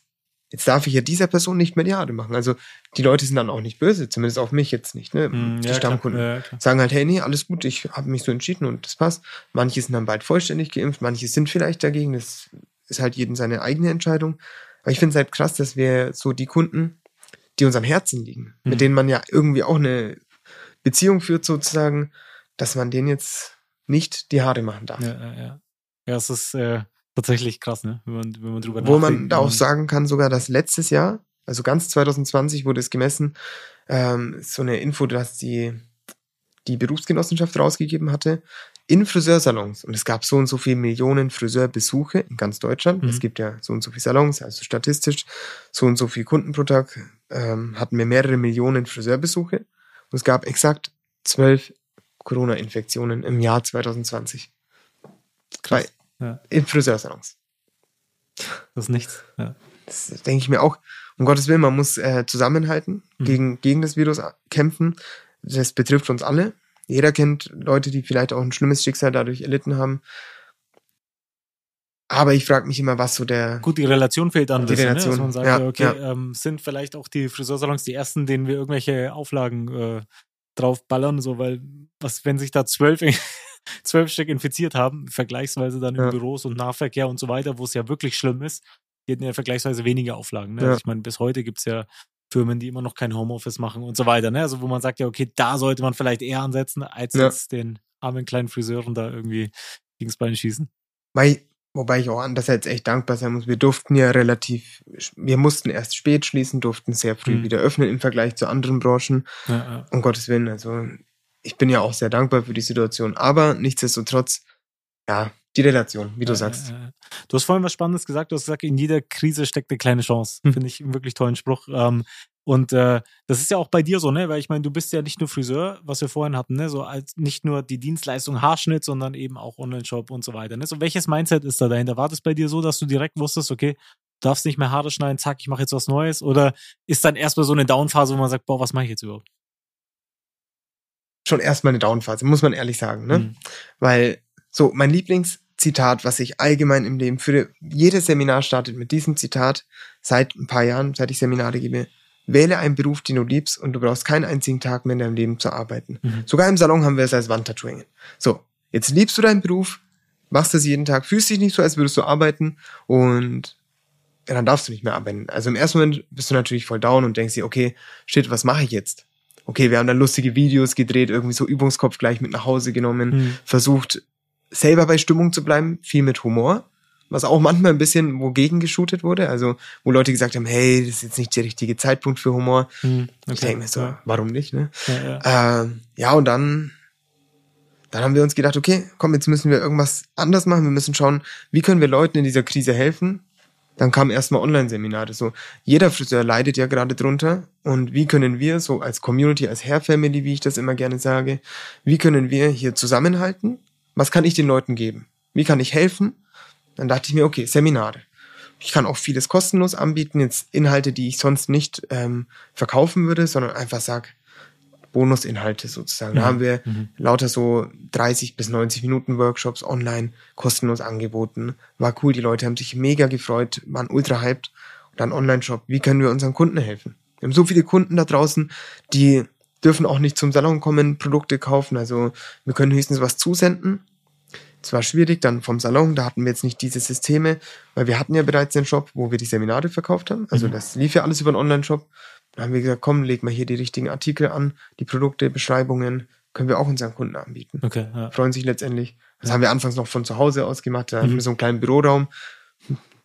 Jetzt darf ich ja dieser Person nicht mehr die Haare machen. Also die Leute sind dann auch nicht böse, zumindest auf mich jetzt nicht, ne? Mhm, die ja, Stammkunden Klar, ja, klar. sagen halt, hey, nee, alles gut, ich habe mich so entschieden und das passt. Manche sind dann bald vollständig geimpft, manche sind vielleicht dagegen, das ist halt jedem seine eigene Entscheidung. Aber ich finde es halt krass, dass wir so die Kunden, die uns am Herzen liegen, Mhm. mit denen man ja irgendwie auch eine Beziehung führt sozusagen, dass man denen jetzt nicht die Haare machen darf. Ja, ja, ja. Ja, es ist äh, tatsächlich krass, ne? Wenn man, wenn man drüber Wo man da auch wenn sagen kann, sogar dass letztes Jahr, also ganz 2020 wurde es gemessen, ähm, so eine Info, dass die, die Berufsgenossenschaft rausgegeben hatte, in Friseursalons. Und es gab so und so viele Millionen Friseurbesuche in ganz Deutschland. Mhm. Es gibt ja so und so viele Salons, also statistisch so und so viele Kunden pro Tag, ähm, hatten wir mehrere Millionen Friseurbesuche. Und es gab exakt zwölf Corona-Infektionen im Jahr 2020. Krass. Bei, Ja. In Friseursalons. Das ist nichts. Ja. Das denke ich mir auch. Um Gottes Willen, man muss äh, zusammenhalten, Mhm. gegen, gegen das Virus kämpfen. Das betrifft uns alle. Jeder kennt Leute, die vielleicht auch ein schlimmes Schicksal dadurch erlitten haben. Aber ich frage mich immer, was so der. Gut, die Relation fehlt dann ein bisschen, Relation, ne? dass man sagt, ja, okay, ja. Ähm, sind vielleicht auch die Friseursalons die ersten, denen wir irgendwelche Auflagen äh, draufballern, so weil was, wenn sich da zwölf, zwölf Stück infiziert haben, vergleichsweise dann Ja. in Büros und Nahverkehr und so weiter, wo es ja wirklich schlimm ist, die hätten ja vergleichsweise weniger Auflagen. Ne? Ja. Also ich meine, bis heute gibt's ja Firmen, die immer noch kein Homeoffice machen und so weiter. Ne? Also wo man sagt, ja, okay, da sollte man vielleicht eher ansetzen, als Ja. jetzt den armen kleinen Friseuren da irgendwie gegens Bein schießen. Weil, wobei ich auch andererseits echt dankbar sein muss. Wir durften ja relativ, wir mussten erst spät schließen, durften sehr früh Mhm. wieder öffnen im Vergleich zu anderen Branchen. Ja, ja. Um Gottes Willen, also ich bin ja auch sehr dankbar für die Situation. Aber nichtsdestotrotz, ja, die Relation, wie du Ja, sagst. ja, ja. Du hast vorhin was Spannendes gesagt. Du hast gesagt, in jeder Krise steckt eine kleine Chance. Hm. Finde ich einen wirklich tollen Spruch. Ähm, und äh, das ist ja auch bei dir so, ne? Weil ich meine, du bist ja nicht nur Friseur, was wir vorhin hatten, ne? So als nicht nur die Dienstleistung Haarschnitt, sondern eben auch Online-Shop und so weiter. Ne? So welches Mindset ist da dahinter? War das bei dir so, dass du direkt wusstest, okay, du darfst nicht mehr Haare schneiden, zack, ich mache jetzt was Neues? Oder ist dann erstmal so eine Downphase, wo man sagt, boah, was mache ich jetzt überhaupt? Schon erstmal eine Downphase, muss man ehrlich sagen, ne? Mhm. Weil so mein Lieblingszitat, was ich allgemein im Leben führe, jedes Seminar startet mit diesem Zitat seit ein paar Jahren, seit ich Seminare gebe. Wähle einen Beruf, den du liebst und du brauchst keinen einzigen Tag mehr in deinem Leben zu arbeiten. Mhm. Sogar im Salon haben wir es als Wandtattoo hängen. So, jetzt liebst du deinen Beruf, machst das jeden Tag, fühlst dich nicht so, als würdest du arbeiten und ja, dann darfst du nicht mehr arbeiten. Also im ersten Moment bist du natürlich voll down und denkst dir, okay, shit, was mache ich jetzt? Okay, wir haben dann lustige Videos gedreht, irgendwie so Übungskopf gleich mit nach Hause genommen, Mhm. versucht selber bei Stimmung zu bleiben, viel mit Humor, was auch manchmal ein bisschen wogegen geshootet wurde, also wo Leute gesagt haben, hey, das ist jetzt nicht der richtige Zeitpunkt für Humor. Mhm. Ich denke mir so, Ja, warum nicht, ne? ja, ja. Ähm, ja, und dann, dann haben wir uns gedacht, okay, komm, jetzt müssen wir irgendwas anders machen. Wir müssen schauen, wie können wir Leuten in dieser Krise helfen. Dann kamen erstmal Online-Seminare. So, jeder Friseur leidet ja gerade drunter. Und wie können wir, so als Community, als Hair Family, wie ich das immer gerne sage, wie können wir hier zusammenhalten? Was kann ich den Leuten geben? Wie kann ich helfen? Dann dachte ich mir, okay, Seminare. Ich kann auch vieles kostenlos anbieten, jetzt Inhalte, die ich sonst nicht ähm, verkaufen würde, sondern einfach sag Bonusinhalte sozusagen. Da Mhm. haben wir Mhm. lauter so 30 bis 90 Minuten Workshops online kostenlos angeboten. War cool, die Leute haben sich mega gefreut, waren ultra hyped. Und dann Online-Shop, wie können wir unseren Kunden helfen? Wir haben so viele Kunden da draußen, die dürfen auch nicht zum Salon kommen, Produkte kaufen. Also wir können höchstens was zusenden. Es war schwierig dann vom Salon, da hatten wir jetzt nicht diese Systeme, weil wir hatten ja bereits den Shop, wo wir die Seminare verkauft haben. Also Mhm. das lief ja alles über einen Online-Shop. Da haben wir gesagt, komm, leg mal hier die richtigen Artikel an, die Produkte, Beschreibungen, können wir auch unseren Kunden anbieten. Okay, ja. Freuen sich letztendlich. Das haben wir anfangs noch von zu Hause aus gemacht. Da Mhm. wir so einen kleinen Büroraum,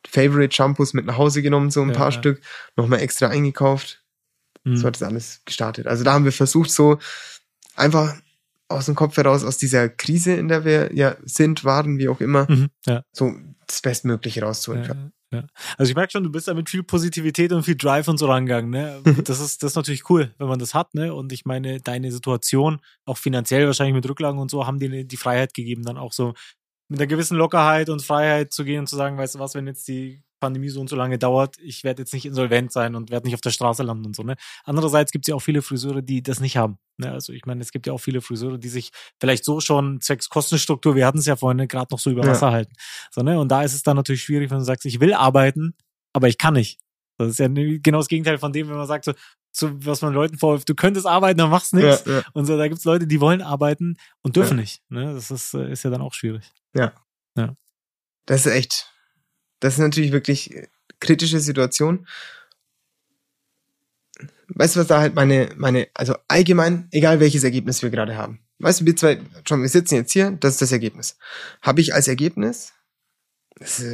Favorite Shampoos mit nach Hause genommen, so ein Ja, paar ja. Stück, nochmal extra eingekauft. Mhm. So hat das alles gestartet. Also da haben wir versucht, so einfach aus dem Kopf heraus, aus dieser Krise, in der wir ja sind, waren, wie auch immer, Mhm. Ja. so das Bestmögliche rauszuholen. Ja, ja. Also ich merke schon, du bist da mit viel Positivität und viel Drive und so rangegangen. Ne? Das, ist, das ist natürlich cool, wenn man das hat. Ne? Und ich meine, deine Situation, auch finanziell wahrscheinlich mit Rücklagen und so, haben dir die Freiheit gegeben, dann auch so mit einer gewissen Lockerheit und Freiheit zu gehen und zu sagen, weißt du was, wenn jetzt die Pandemie so und so lange dauert, ich werde jetzt nicht insolvent sein und werde nicht auf der Straße landen und so. Ne? Andererseits gibt es ja auch viele Friseure, die das nicht haben. Ne? Also ich meine, es gibt ja auch viele Friseure, die sich vielleicht so schon zwecks Kostenstruktur, wir hatten es ja vorhin ne, gerade noch so über Ja. Wasser halten. So, ne? Und da ist es dann natürlich schwierig, wenn du sagst, ich will arbeiten, aber ich kann nicht. Das ist ja genau das Gegenteil von dem, wenn man sagt, so, so was man Leuten vorwirft, du könntest arbeiten, dann machst nichts. Ja, ja. Und so, da gibt's Leute, die wollen arbeiten und dürfen Ja. nicht. Ne? Das ist, äh, ist ja dann auch schwierig. Das ist echt, das ist natürlich wirklich kritische Situation. Weißt du, was da halt meine, meine, also allgemein, egal welches Ergebnis wir gerade haben. weißt du, wir zwei, schon, wir sitzen jetzt hier, das ist das Ergebnis. Habe ich als Ergebnis,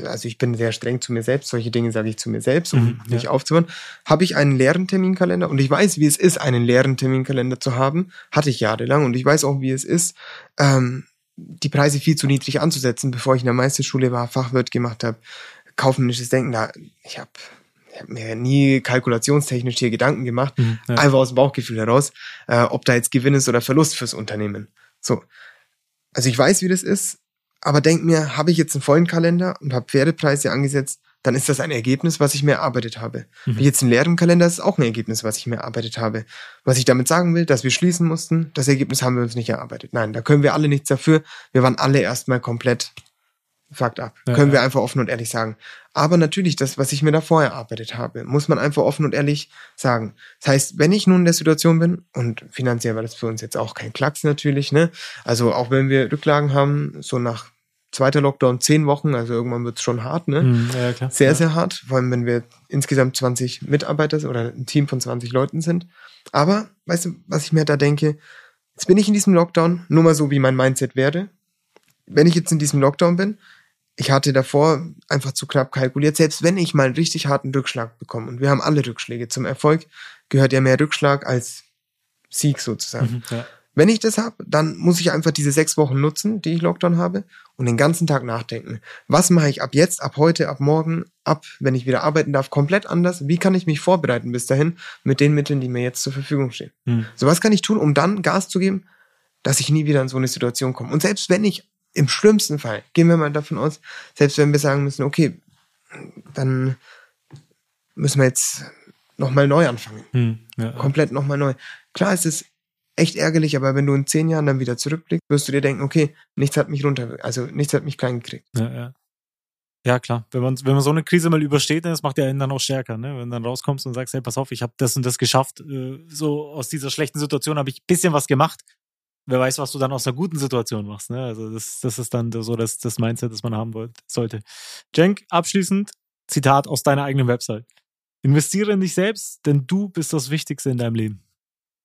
also ich bin sehr streng zu mir selbst, solche Dinge sage ich zu mir selbst, um Mhm, ja. mich aufzubauen, habe ich einen leeren Terminkalender und ich weiß, wie es ist, einen leeren Terminkalender zu haben, hatte ich jahrelang und ich weiß auch, wie es ist, ähm, die Preise viel zu niedrig anzusetzen, bevor ich in der Meisterschule war, Fachwirt gemacht habe, kaufmännisches Denken, da, ich habe ich hab mir nie kalkulationstechnisch hier Gedanken gemacht, Mhm, ja. einfach aus dem Bauchgefühl heraus, äh, ob da jetzt Gewinn ist oder Verlust fürs Unternehmen. So. Also ich weiß, wie das ist, aber denk mir, habe ich jetzt einen vollen Kalender und habe Pferdepreise angesetzt, dann ist das ein Ergebnis, was ich mir erarbeitet habe. Mhm. Habe ich jetzt einen leeren Kalender, ist auch ein Ergebnis, was ich mir erarbeitet habe. Was ich damit sagen will, dass wir schließen mussten, das Ergebnis haben wir uns nicht erarbeitet. Nein, da können wir alle nichts dafür. Wir waren alle erstmal komplett fucked up. Ja, können wir einfach offen und ehrlich sagen. Aber natürlich, das, was ich mir da vorher erarbeitet habe, muss man einfach offen und ehrlich sagen. Das heißt, wenn ich nun in der Situation bin, und finanziell war das für uns jetzt auch kein Klacks natürlich, ne? Also auch wenn wir Rücklagen haben, so nach zweiter Lockdown zehn Wochen, also irgendwann wird's schon hart, ne? Mhm, ja, klar. Sehr, ja. sehr hart, vor allem wenn wir insgesamt 20 Mitarbeiter sind oder ein Team von 20 Leuten sind. Aber, weißt du, was ich mir da denke, jetzt bin ich in diesem Lockdown, nur mal so, wie mein Mindset wäre. Wenn ich jetzt in diesem Lockdown bin, ich hatte davor einfach zu knapp kalkuliert, selbst wenn ich mal einen richtig harten Rückschlag bekomme, und wir haben alle Rückschläge, zum Erfolg gehört ja mehr Rückschlag als Sieg sozusagen. Mhm, ja. Wenn ich das habe, dann muss ich einfach diese sechs Wochen nutzen, die ich Lockdown habe, und den ganzen Tag nachdenken. Was mache ich ab jetzt, ab heute, ab morgen, ab, wenn ich wieder arbeiten darf, komplett anders? Wie kann ich mich vorbereiten bis dahin mit den Mitteln, die mir jetzt zur Verfügung stehen? Mhm. So was kann ich tun, um dann Gas zu geben, dass ich nie wieder in so eine Situation komme. Und selbst wenn ich im schlimmsten Fall, gehen wir mal davon aus, selbst wenn wir sagen müssen, okay, dann müssen wir jetzt nochmal neu anfangen Mhm, ja. komplett nochmal neu. Klar, es ist echt ärgerlich, aber wenn du in zehn Jahren dann wieder zurückblickst, wirst du dir denken, okay, nichts hat mich runter, also nichts hat mich klein gekriegt. Ja, ja. Ja, klar. Wenn man, wenn man so eine Krise mal übersteht, das macht ja einen dann auch stärker, ne? Wenn du dann rauskommst und sagst, hey, pass auf, ich habe das und das geschafft, äh, so aus dieser schlechten Situation habe ich ein bisschen was gemacht. Wer weiß, was du dann aus einer guten Situation machst, ne? Also das, das ist dann so das, das Mindset, das man haben wollte, sollte. Cenk, abschließend, Zitat aus deiner eigenen Website. Investiere in dich selbst, denn du bist das Wichtigste in deinem Leben.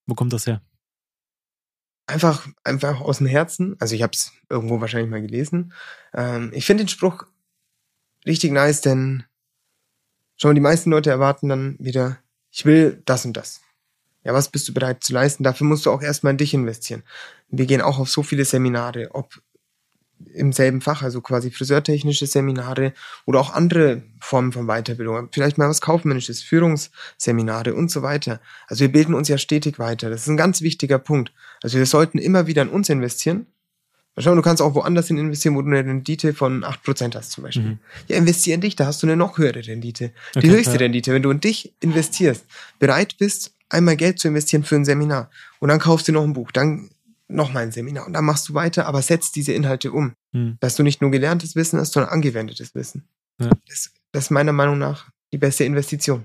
Wo kommt das her? Einfach, einfach aus dem Herzen. Also ich habe es irgendwo wahrscheinlich mal gelesen. Ähm, ich finde den Spruch richtig nice, denn schon die meisten Leute erwarten dann wieder, ich will das und das. Ja, was bist du bereit zu leisten? Dafür musst du auch erstmal in dich investieren. Wir gehen auch auf so viele Seminare, ob im selben Fach, also quasi friseurtechnische Seminare oder auch andere Formen von Weiterbildung, vielleicht mal was kaufmännisches, Führungsseminare und so weiter. Also wir bilden uns ja stetig weiter. Das ist ein ganz wichtiger Punkt. Also wir sollten immer wieder in uns investieren. Schau, du kannst auch woanders hin investieren, wo du eine Rendite von 8% hast zum Beispiel. Mhm. Ja, investier in dich, da hast du eine noch höhere Rendite. Die Okay, höchste ja. Rendite, wenn du in dich investierst, bereit bist, einmal Geld zu investieren für ein Seminar und dann kaufst du noch ein Buch, dann noch mal ein Seminar und dann machst du weiter, aber setzt diese Inhalte um, Hm. dass du nicht nur gelerntes Wissen hast, sondern angewendetes Wissen. Ja. Das, das ist meiner Meinung nach die beste Investition.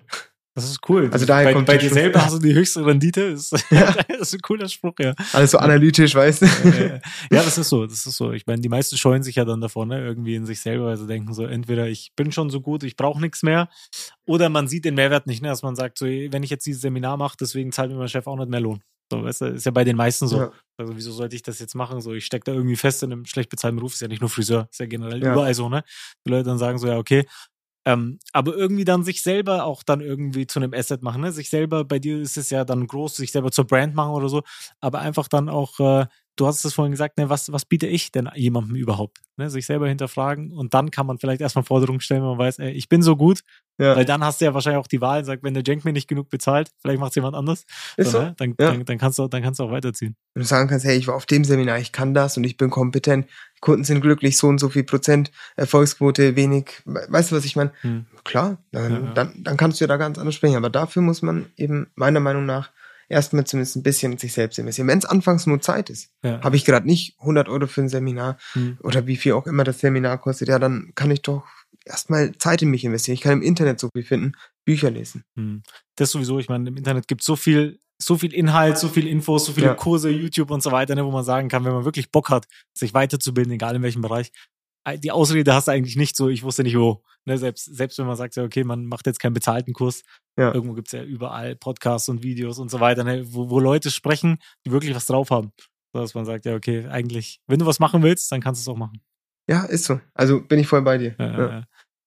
Das ist cool. Also daher bei, kommt bei dir Spruch. selber hast du die höchste Rendite. Das ist, Ja. das ist ein cooler Spruch, ja. Alles so analytisch, weißt du? Ja, das ist so, das ist so. Ich meine, die meisten scheuen sich ja dann davor, ne? Irgendwie in sich selber, weil sie denken so, entweder ich bin schon so gut, ich brauche nichts mehr, oder man sieht den Mehrwert nicht, ne? Dass man sagt, so, wenn ich jetzt dieses Seminar mache, deswegen zahlt mir mein Chef auch nicht mehr Lohn. So, weißt du, ist ja bei den meisten so. Ja. Also, wieso sollte ich das jetzt machen? So, ich stecke da irgendwie fest in einem schlecht bezahlten Beruf, ist ja nicht nur Friseur, ist ja generell Ja. überall so, ne? Die Leute dann sagen so, ja, okay. Ähm, aber irgendwie dann sich selber auch dann irgendwie zu einem Asset machen, ne? Sich selber, bei dir ist es ja dann groß, sich selber zur Brand machen oder so, aber einfach dann auch, äh, du hast es vorhin gesagt, ne, was, was biete ich denn jemandem überhaupt? Ne? Sich selber hinterfragen und dann kann man vielleicht erstmal Forderungen stellen, wenn man weiß, ey, ich bin so gut, Ja. weil dann hast du ja wahrscheinlich auch die Wahl und sagst, wenn der Jenk mir nicht genug bezahlt, vielleicht macht es jemand anders. Ist so. ne? dann, Ja. dann, dann, kannst du, dann kannst du auch weiterziehen. Wenn du sagen kannst, hey, ich war auf dem Seminar, ich kann das und ich bin kompetent, Kunden sind glücklich, so und so viel Prozent, Erfolgsquote wenig, we- weißt du, was ich meine? Hm. Klar, dann, ja. Dann, dann kannst du ja da ganz anders sprechen, aber dafür muss man eben meiner Meinung nach erstmal zumindest ein bisschen in sich selbst investieren. Wenn es anfangs nur Zeit ist, Ja. habe ich gerade nicht 100 Euro für ein Seminar Hm. oder wie viel auch immer das Seminar kostet, ja, dann kann ich doch erstmal Zeit in mich investieren. Ich kann im Internet so viel finden, Bücher lesen. Hm. Das sowieso, ich meine, im Internet gibt es so viel, so viel Inhalt, so viel Infos, so viele Ja. Kurse, YouTube und so weiter, ne, wo man sagen kann, wenn man wirklich Bock hat, sich weiterzubilden, egal in welchem Bereich, die Ausrede hast du eigentlich nicht so, ich wusste nicht wo. Ne, selbst, selbst wenn man sagt, ja, okay, man macht jetzt keinen bezahlten Kurs, Ja. irgendwo gibt's ja überall Podcasts und Videos und so weiter, ne, wo, wo Leute sprechen, die wirklich was drauf haben. So dass man sagt, ja, okay, eigentlich, wenn du was machen willst, dann kannst du es auch machen. Ja, ist so. Also bin ich voll bei dir. Ja, Ja. ja.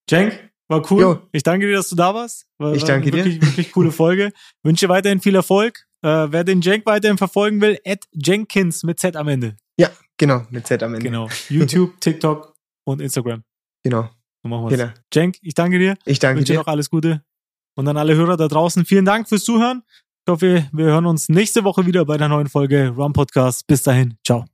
Cenk, war cool. Jo. Ich danke dir, dass du da warst. War, Ich danke dir. wirklich, Wirklich coole Folge. Wünsche weiterhin viel Erfolg. Äh, wer den Cenk weiterhin verfolgen will, at Jenkins mit Z am Ende. Genau, mit Z am Ende. Genau. YouTube, TikTok und Instagram. Genau. So machen wir's. genau. Cenk, ich danke dir. Ich danke wünsche dir noch alles Gute. Und an alle Hörer da draußen, vielen Dank fürs Zuhören. Ich hoffe, wir hören uns nächste Woche wieder bei der neuen Folge Run Podcast. Bis dahin, ciao.